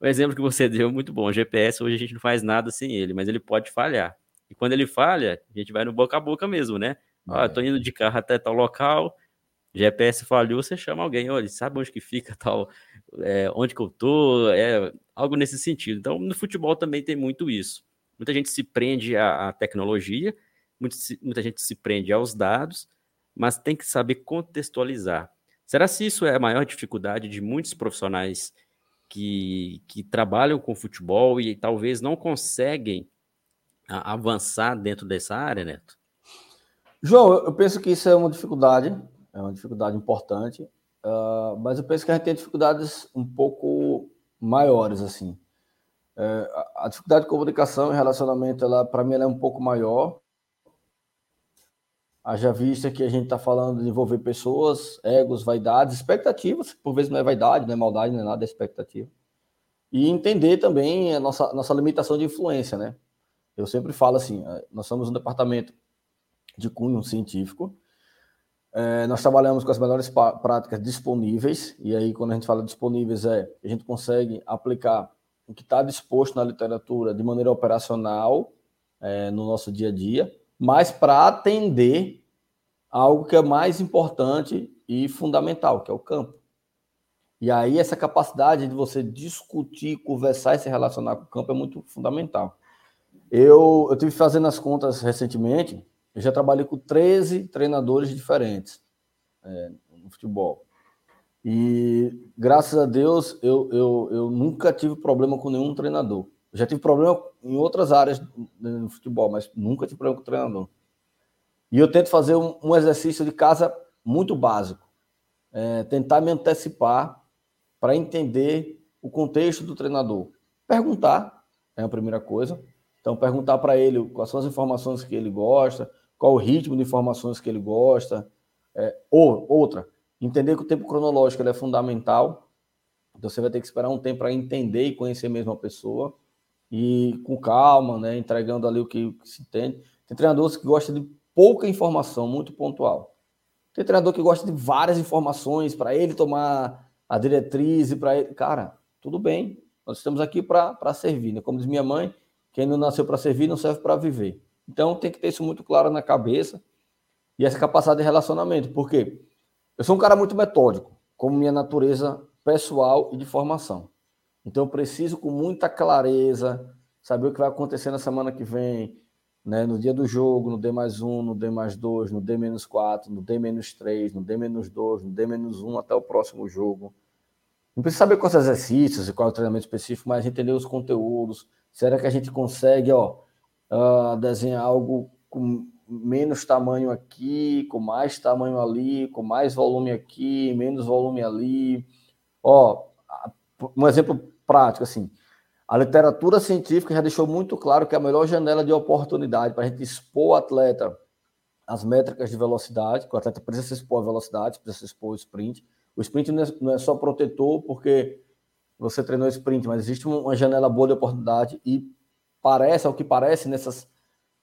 O exemplo que você deu é muito bom. O GPS hoje a gente não faz nada sem ele, mas ele pode falhar. E quando ele falha, a gente vai no boca a boca mesmo, né? Ah, é. tô indo de carro até tal local, GPS falhou, você chama alguém, olha, sabe onde que fica tal, é, onde que eu tô, é algo nesse sentido. Então, no futebol também tem muito isso. Muita gente se prende à, à tecnologia, muita, muita gente se prende aos dados, mas tem que saber contextualizar. Será se isso é a maior dificuldade de muitos profissionais que, que trabalham com futebol e talvez não conseguem avançar dentro dessa área, Neto? João, eu penso que isso é uma dificuldade é uma dificuldade importante, uh, mas eu penso que a gente tem dificuldades um pouco maiores, assim. É, a dificuldade de comunicação e relacionamento, ela, para mim, ela é um pouco maior. Haja vista que a gente está falando de envolver pessoas, egos, vaidades, expectativas, por vezes não é vaidade, não é maldade, não é nada, é expectativa. E entender também a nossa, nossa limitação de influência, né? Eu sempre falo assim, é, nós somos um departamento de cunho científico, é, nós trabalhamos com as melhores práticas disponíveis, e aí, quando a gente fala disponíveis, é a gente consegue aplicar o que está disposto na literatura de maneira operacional é, no nosso dia a dia, mas para atender algo que é mais importante e fundamental, que é o campo. E aí, essa capacidade de você discutir, conversar e se relacionar com o campo é muito fundamental. Eu, eu tive fazendo as contas recentemente, eu já trabalhei com 13 treinadores diferentes é, no futebol. E graças a Deus eu, eu, eu nunca tive problema com nenhum treinador. Já tive problema em outras áreas no futebol, mas nunca tive problema com treinador. E eu tento fazer um, um exercício de casa muito básico. É, tentar me antecipar para entender o contexto do treinador. Perguntar é a primeira coisa. Então, perguntar para ele quais são as informações que ele gosta, qual o ritmo de informações que ele gosta. É, ou outra, entender que o tempo cronológico é fundamental. Então você vai ter que esperar um tempo para entender e conhecer mesmo a pessoa e com calma, né, entregando ali o que, que se entende. Tem treinadores que gostam de pouca informação, muito pontual. Tem treinador que gosta de várias informações para ele tomar a diretriz e para ele. Cara, tudo bem. Nós estamos aqui para servir. Né? Como diz minha mãe, quem não nasceu para servir não serve para viver. Então tem que ter isso muito claro na cabeça e essa capacidade de relacionamento. Por quê? Eu sou um cara muito metódico, como minha natureza pessoal e de formação. Então eu preciso com muita clareza saber o que vai acontecer na semana que vem, né, no dia do jogo, no D mais um, no D mais dois, no D menos quatro, no D menos três, no D menos dois, no D menos um até o próximo jogo. Não precisa saber quais exercícios e qual é o treinamento específico, mas entender os conteúdos. Será que a gente consegue, ó, uh, desenhar algo com menos tamanho aqui, com mais tamanho ali, com mais volume aqui, menos volume ali. Ó, um exemplo prático assim. A literatura científica já deixou muito claro que a melhor janela de oportunidade para a gente expor o atleta às métricas de velocidade, que o atleta precisa se expor à velocidade, precisa se expor ao sprint. O sprint não é, é só protetor porque você treinou sprint, mas existe uma janela boa de oportunidade e parece, ao que parece, nessas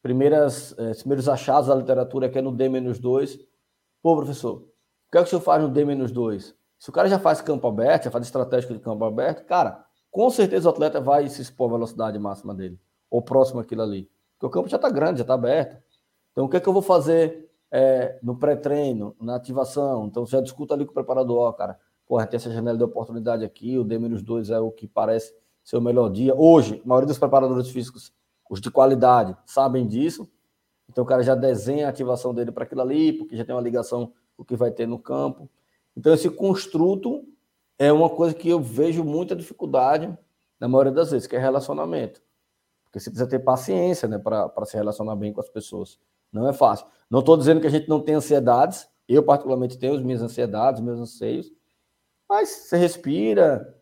primeiras, eh, primeiros achados da literatura, que é no D-2. Pô, professor, o que é que o senhor faz no D-2? Se o cara já faz campo aberto, já faz estratégico de campo aberto, cara, com certeza o atleta vai se expor à velocidade máxima dele, ou próximo àquilo ali. Porque o campo já está grande, já está aberto. Então, o que é que eu vou fazer é, no pré-treino, na ativação? Então, já discuta ali com o preparador, ó, cara, porra, tem essa janela de oportunidade aqui, o D-2 é o que parece ser o melhor dia. Hoje, a maioria dos preparadores físicos os de qualidade sabem disso. Então o cara já desenha a ativação dele para aquilo ali, porque já tem uma ligação com o que vai ter no campo. Então esse construto é uma coisa que eu vejo muita dificuldade na maioria das vezes, que é relacionamento. Porque você precisa ter paciência né, para se relacionar bem com as pessoas. Não é fácil. Não estou dizendo que a gente não tem ansiedades. Eu, particularmente, tenho as minhas ansiedades, meus anseios. Mas você respira,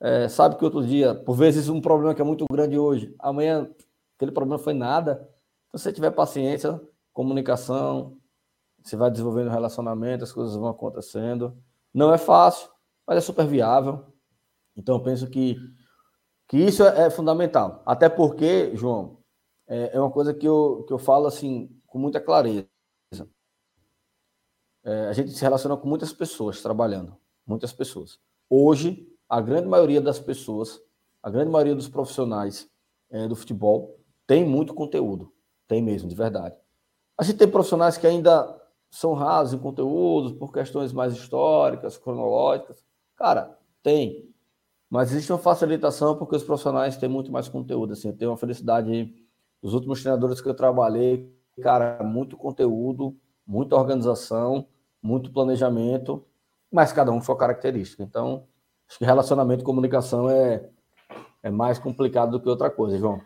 é, sabe que outro dia, por vezes, um problema que é muito grande hoje, amanhã Aquele problema foi nada. Então, se você tiver paciência, comunicação, você vai desenvolvendo relacionamento, as coisas vão acontecendo. Não é fácil, mas é super viável. Então, eu penso que, que isso é, é fundamental. Até porque, João, é, é, uma coisa que eu, que eu falo assim com muita clareza. É, a gente se relaciona com muitas pessoas trabalhando, muitas pessoas. Hoje, a grande maioria das pessoas, a grande maioria dos profissionais é, do futebol, tem muito conteúdo, tem mesmo, de verdade. A gente tem profissionais que ainda são rasos em conteúdos por questões mais históricas, cronológicas. Cara, tem. Mas existe uma facilitação porque os profissionais têm muito mais conteúdo. Assim, eu tenho uma felicidade dos últimos treinadores que eu trabalhei, cara, muito conteúdo, muita organização, muito planejamento, mas cada um com sua característica. Então, acho que relacionamento e comunicação é, é mais complicado do que outra coisa, João.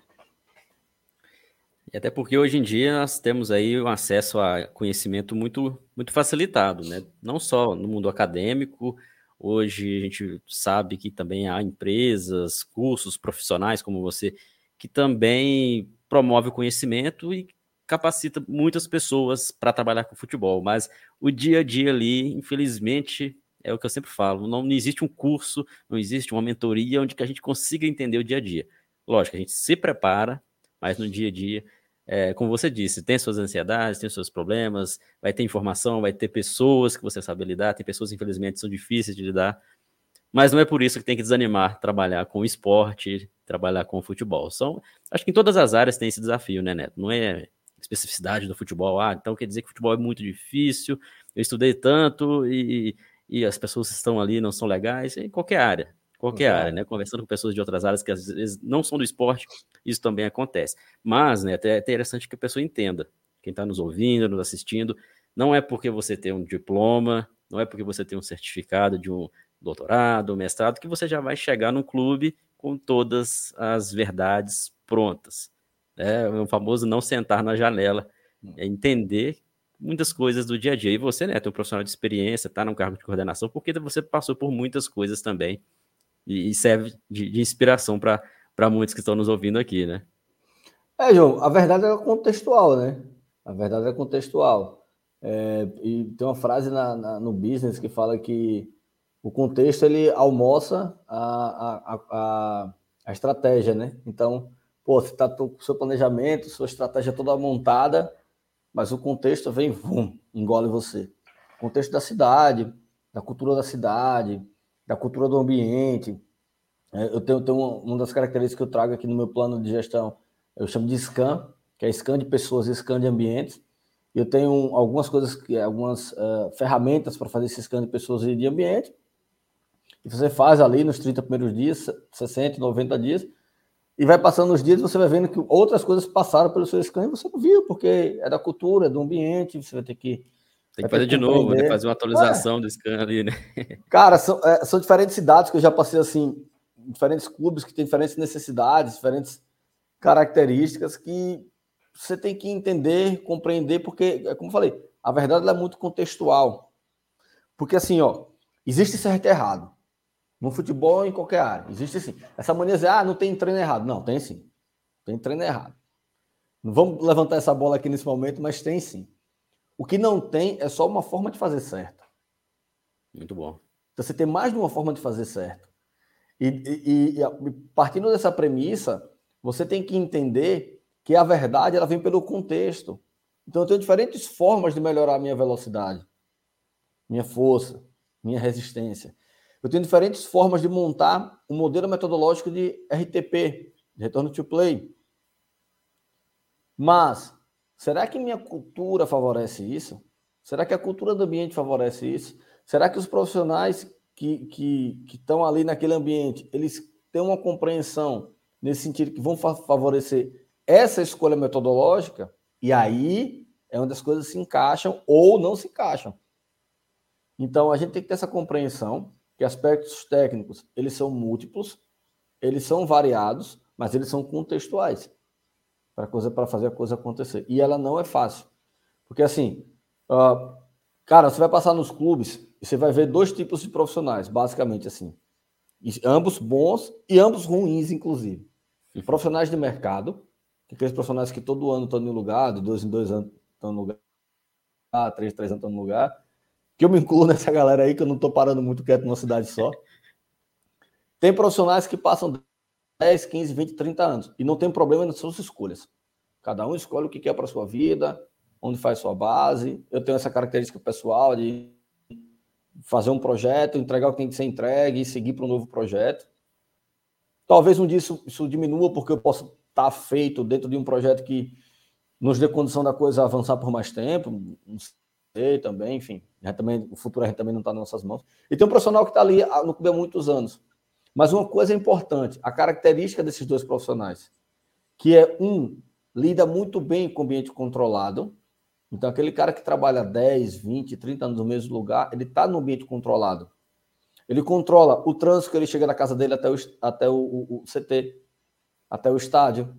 E até porque hoje em dia nós temos aí um acesso a conhecimento muito, muito facilitado, né? Não só no mundo acadêmico, hoje a gente sabe que também há empresas, cursos profissionais como você, que também promove o conhecimento e capacita muitas pessoas para trabalhar com futebol. Mas o dia a dia ali, infelizmente, é o que eu sempre falo, não, não existe um curso, não existe uma mentoria onde que a gente consiga entender o dia a dia. Lógico, a gente se prepara, mas no dia a dia é, como você disse, tem suas ansiedades, tem seus problemas, vai ter informação, vai ter pessoas que você sabe lidar, tem pessoas, infelizmente, que são difíceis de lidar, mas não é por isso que tem que desanimar trabalhar com esporte, trabalhar com futebol. São, acho que em todas as áreas tem esse desafio, né, Neto? Não é especificidade do futebol, ah, então quer dizer que o futebol é muito difícil, eu estudei tanto e, e as pessoas que estão ali não são legais, em qualquer área qualquer área, né? Conversando com pessoas de outras áreas que às vezes não são do esporte, isso também acontece. Mas, né, é interessante que a pessoa entenda, quem está nos ouvindo, nos assistindo, não é porque você tem um diploma, não é porque você tem um certificado de um doutorado, um mestrado, que você já vai chegar num clube com todas as verdades prontas. É o famoso não sentar na janela, é entender muitas coisas do dia a dia. E você, né, tem um profissional de experiência, está num cargo de coordenação, porque você passou por muitas coisas também e, serve de, de inspiração para muitos que estão nos ouvindo aqui, né? É, João, a verdade é contextual, né? A verdade é contextual. É, e tem uma frase na, na, no business que fala que o contexto ele almoça a, a, a, a estratégia, né? Então, pô, você está com seu planejamento, sua estratégia toda montada, mas o contexto vem, vum, engole você. O contexto da cidade, da cultura da cidade, da cultura do ambiente. É, eu tenho, tenho uma, das características que eu trago aqui no meu plano de gestão, eu chamo de scan, que é scan de pessoas e scan de ambientes. Eu tenho algumas coisas, algumas uh, ferramentas para fazer esse scan de pessoas e de ambiente. E você faz ali nos 30 primeiros dias, 60, 90 dias, e vai passando os dias, você vai vendo que outras coisas passaram pelo seu scan e você não viu, porque é da cultura, é do ambiente, você vai ter que tem que fazer de novo, né? Fazer uma atualização é. do scan ali, né? Cara, são, é, são diferentes cidades que eu já passei assim, diferentes clubes que têm diferentes necessidades, diferentes características que você tem que entender, compreender, porque, é como eu falei, a verdade é muito contextual. Porque assim, ó, existe certo e errado. No futebol em qualquer área. Existe sim. Essa mania de dizer, ah, não tem treino errado. Não, tem sim. Tem treino errado. Não vamos levantar essa bola aqui nesse momento, mas tem sim. O que não tem é só uma forma de fazer certo. Muito bom. Então você tem mais de uma forma de fazer certo. E, e, e, partindo dessa premissa, você tem que entender que a verdade ela vem pelo contexto. Então eu tenho diferentes formas de melhorar a minha velocidade, minha força, minha resistência. Eu tenho diferentes formas de montar um modelo metodológico de RTP, de retorno to play. Mas será que minha cultura favorece isso? Será que a cultura do ambiente favorece isso? Será que os profissionais que, que, que estão ali naquele ambiente, eles têm uma compreensão nesse sentido que vão favorecer essa escolha metodológica? E aí é onde as coisas se encaixam ou não se encaixam. Então a gente tem que ter essa compreensão que aspectos técnicos eles são múltiplos, eles são variados, mas eles são contextuais para coisa para fazer a coisa acontecer. E ela não é fácil, porque assim, uh, cara, você vai passar nos clubes e você vai ver dois tipos de profissionais, basicamente assim, e ambos bons e ambos ruins, inclusive. E profissionais de mercado, aqueles profissionais que todo ano estão em lugar, de dois em dois anos estão no lugar, três, três anos estão no lugar, que eu me incluo nessa galera aí, que eu não estou parando muito quieto numa cidade só. Tem profissionais que passam 10, 15, 20, 30 anos e não tem problema nas suas escolhas. Cada um escolhe o que quer para sua vida, onde faz sua base. Eu tenho essa característica pessoal de fazer um projeto, entregar o que tem que ser entregue e seguir para um novo projeto. Talvez um dia isso, isso diminua, porque eu posso estar tá feito dentro de um projeto que nos dê condição da coisa avançar por mais tempo, não sei também, enfim. também, o futuro a gente também não está nas nossas mãos. E tem um profissional que está ali no clube há muitos anos. Mas uma coisa é importante, a característica desses dois profissionais, que é um, lida muito bem com o ambiente controlado. Então, aquele cara que trabalha 10, 20, 30 anos no mesmo lugar, ele está no ambiente controlado. Ele controla o trânsito que ele chega da casa dele até o, até o, o, o CT, até o estádio.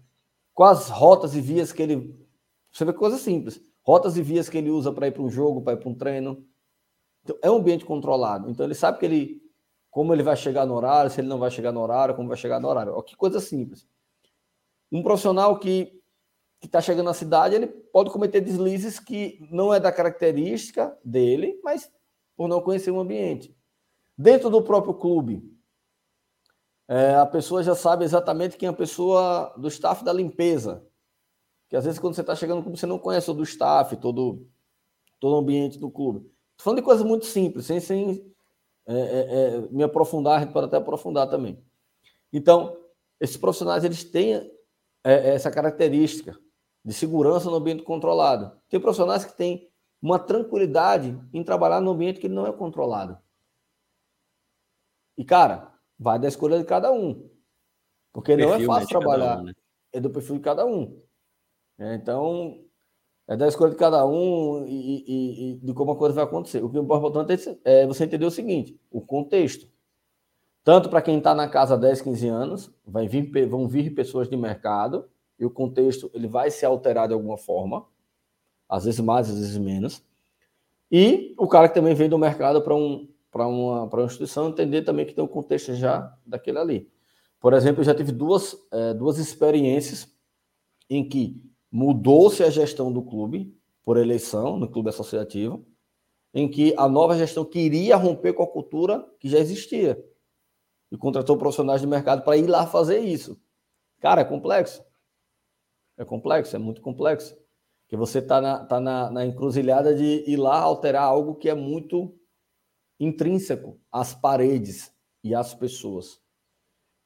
Quais rotas e vias que ele. Você vê coisa simples. Rotas e vias que ele usa para ir para um jogo, para ir para um treino. Então, é um ambiente controlado. Então, ele sabe que ele como ele vai chegar no horário, se ele não vai chegar no horário, como vai chegar no horário. Ó, que coisa simples. Um profissional que está chegando na cidade, ele pode cometer deslizes que não é da característica dele, mas por não conhecer o ambiente. Dentro do próprio clube, é, a pessoa já sabe exatamente quem é a pessoa do staff da limpeza. Que às vezes, quando você está chegando no clube, você não conhece todo o staff, todo, todo o ambiente do clube. Estou falando de coisas muito simples, sem, sem, é, é, é, me aprofundar, a gente pode até aprofundar também. Então, esses profissionais eles têm é, essa característica de segurança no ambiente controlado. Tem profissionais que têm uma tranquilidade em trabalhar no ambiente que não é controlado. E, cara, vai da escolha de cada um. Porque não é fácil trabalhar. Um, né? É do perfil de cada um. É, então, é da escolha de cada um e, e, e, de como a coisa vai acontecer. O que é importante é você entender o seguinte: o contexto. Tanto para quem está na casa há 10, 15 anos, vai vir, vão vir pessoas de mercado, e o contexto ele vai se alterar de alguma forma, às vezes mais, às vezes menos. E o cara que também vem do mercado para um, uma, uma instituição entender também que tem um contexto já daquele ali. Por exemplo, eu já tive duas, é, duas experiências em que mudou-se a gestão do clube por eleição no clube associativo, em que a nova gestão queria romper com a cultura que já existia e contratou profissionais de mercado para ir lá fazer isso. Cara, é complexo. É complexo, é muito complexo. Que você está na, tá na, na encruzilhada de ir lá alterar algo que é muito intrínseco às paredes e às pessoas.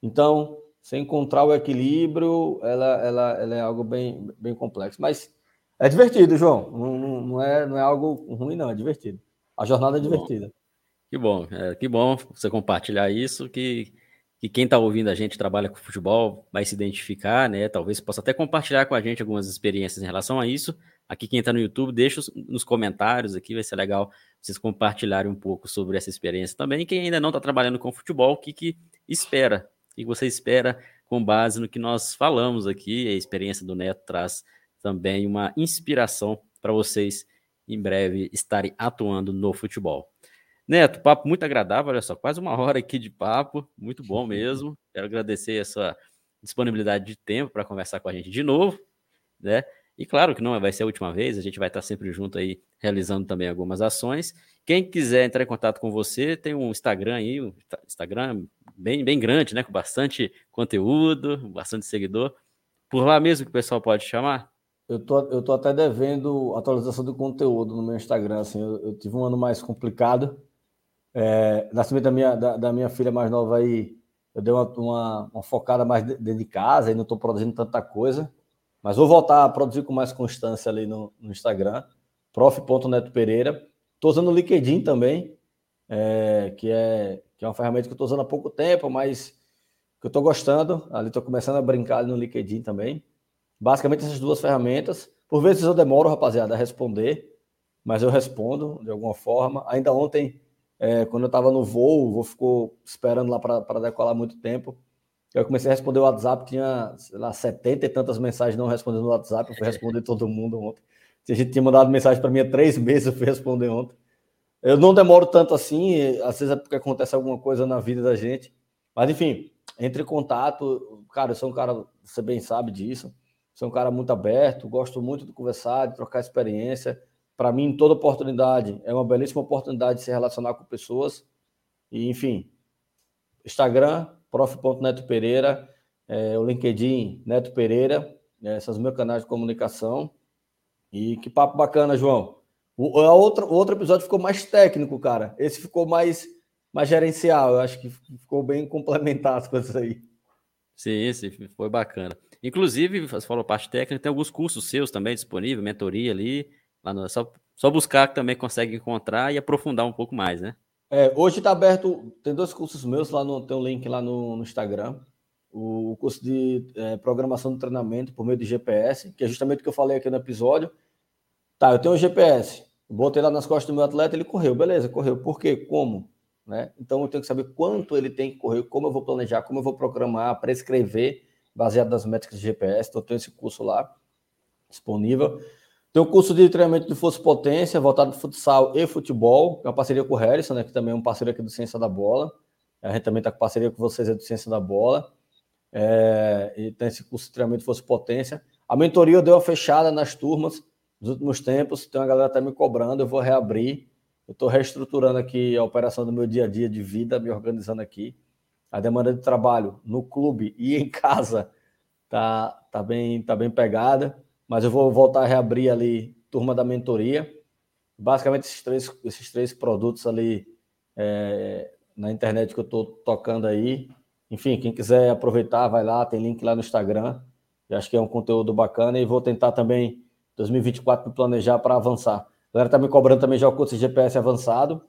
Então, você encontrar o equilíbrio, ela, ela, ela é algo bem, bem complexo. Mas é divertido, João. Não, não, não, é, não é algo ruim, não. É divertido. A jornada é divertida. Que bom. É, que bom você compartilhar isso, que, que quem está ouvindo a gente trabalha com futebol vai se identificar, né? Talvez possa até compartilhar com a gente algumas experiências em relação a isso. Aqui quem está no YouTube, deixa nos comentários aqui, vai ser legal vocês compartilharem um pouco sobre essa experiência também. Quem ainda não está trabalhando com futebol, o que, que espera o que você espera com base no que nós falamos aqui? A experiência do Neto traz também uma inspiração para vocês em breve estarem atuando no futebol. Neto, papo muito agradável, olha só, quase uma hora aqui de papo, muito bom mesmo. Quero agradecer essa disponibilidade de tempo para conversar com a gente de novo, né? E claro que não vai ser a última vez, a gente vai estar sempre junto aí, realizando também algumas ações. Quem quiser entrar em contato com você, tem um Instagram aí, um Instagram bem, bem grande, né? Com bastante conteúdo, bastante seguidor. Por lá mesmo que o pessoal pode chamar? Eu tô, eu tô até devendo atualização do conteúdo no meu Instagram. Assim, eu, eu tive um ano mais complicado. É, nascimento da minha, da, da, minha filha mais nova aí, eu dei uma, uma, uma focada mais dentro de casa e não estou produzindo tanta coisa. Mas vou voltar a produzir com mais constância ali no, no Instagram, prof.neto Pereira. Estou usando o LinkedIn também, é, que, é, que é uma ferramenta que eu estou usando há pouco tempo, mas que eu estou gostando. Ali estou começando a brincar no LinkedIn também. Basicamente essas duas ferramentas. Por vezes eu demoro, rapaziada, a responder, mas eu respondo de alguma forma. Ainda ontem, é, quando eu estava no voo, o voo ficou esperando lá para decolar muito tempo. Eu comecei a responder o WhatsApp, tinha, sei lá, 70 e tantas mensagens não respondendo no WhatsApp. Eu fui responder todo mundo ontem. A gente tinha mandado mensagem para mim há três meses, eu fui responder ontem. Eu não demoro tanto assim, às vezes é porque acontece alguma coisa na vida da gente. Mas, enfim, entre em contato. Cara, eu sou um cara, você bem sabe disso. Sou um cara muito aberto, gosto muito de conversar, de trocar experiência. Para mim, toda oportunidade é uma belíssima oportunidade de se relacionar com pessoas. E, enfim, Instagram, prof.neto Pereira, é, o LinkedIn Neto Pereira, é, esses meus canais de comunicação. E que papo bacana, João. O, a outra, o outro episódio ficou mais técnico, cara. Esse ficou mais, mais gerencial. Eu acho que ficou bem complementar as coisas aí. Sim, sim, foi bacana. Inclusive, você falou parte técnica, tem alguns cursos seus também disponíveis, mentoria ali. Lá no, só, só buscar que também consegue encontrar e aprofundar um pouco mais, né? É, hoje está aberto, tem dois cursos meus, lá no, tem um link lá no, no Instagram. O, curso de é, programação do treinamento por meio de GPS, que é justamente o que eu falei aqui no episódio. Tá, eu tenho um GPS, botei lá nas costas do meu atleta, ele correu, beleza, correu. Por quê? Como? Né? Então eu tenho que saber quanto ele tem que correr, como eu vou planejar, como eu vou programar, prescrever, baseado nas métricas de GPS. Então eu tenho esse curso lá disponível. Tem o curso de treinamento de força e potência, voltado para futsal e futebol, é uma parceria com o Harrison, né, que também é um parceiro aqui do Ciência da Bola. A gente também está com parceria com vocês do Ciência da Bola. É, e tem esse curso de treinamento de força e potência. A mentoria deu uma fechada nas turmas nos últimos tempos, tem uma galera está me cobrando, eu vou reabrir. Eu estou reestruturando aqui a operação do meu dia a dia de vida, me organizando aqui. A demanda de trabalho no clube e em casa tá, tá, bem, tá bem pegada mas eu vou voltar a reabrir ali turma da mentoria. Basicamente, esses três, esses três produtos ali é, na internet que eu estou tocando aí. Enfim, quem quiser aproveitar, vai lá, tem link lá no Instagram. Eu acho que é um conteúdo bacana e vou tentar também 2024 me planejar para avançar. A galera está me cobrando também já o curso de GPS avançado.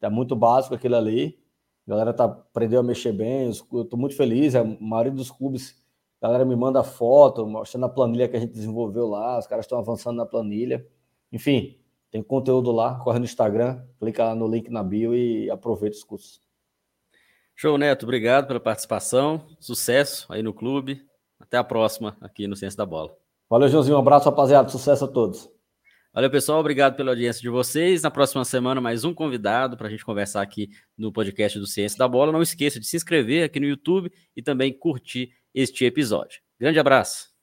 Tá muito básico aquilo ali. A galera tá, aprendeu a mexer bem. Eu estou muito feliz. A maioria dos clubes a galera me manda foto, mostrando a planilha que a gente desenvolveu lá, os caras estão avançando na planilha. Enfim, tem conteúdo lá, corre no Instagram, clica lá no link na bio e aproveita os cursos. Show, Neto. Obrigado pela participação. Sucesso aí no clube. Até a próxima aqui no Ciência da Bola. Valeu, Joãozinho. Um abraço, rapaziada. Sucesso a todos. Valeu, pessoal. Obrigado pela audiência de vocês. Na próxima semana, mais um convidado para a gente conversar aqui no podcast do Ciência da Bola. Não esqueça de se inscrever aqui no YouTube e também curtir este episódio. Grande abraço.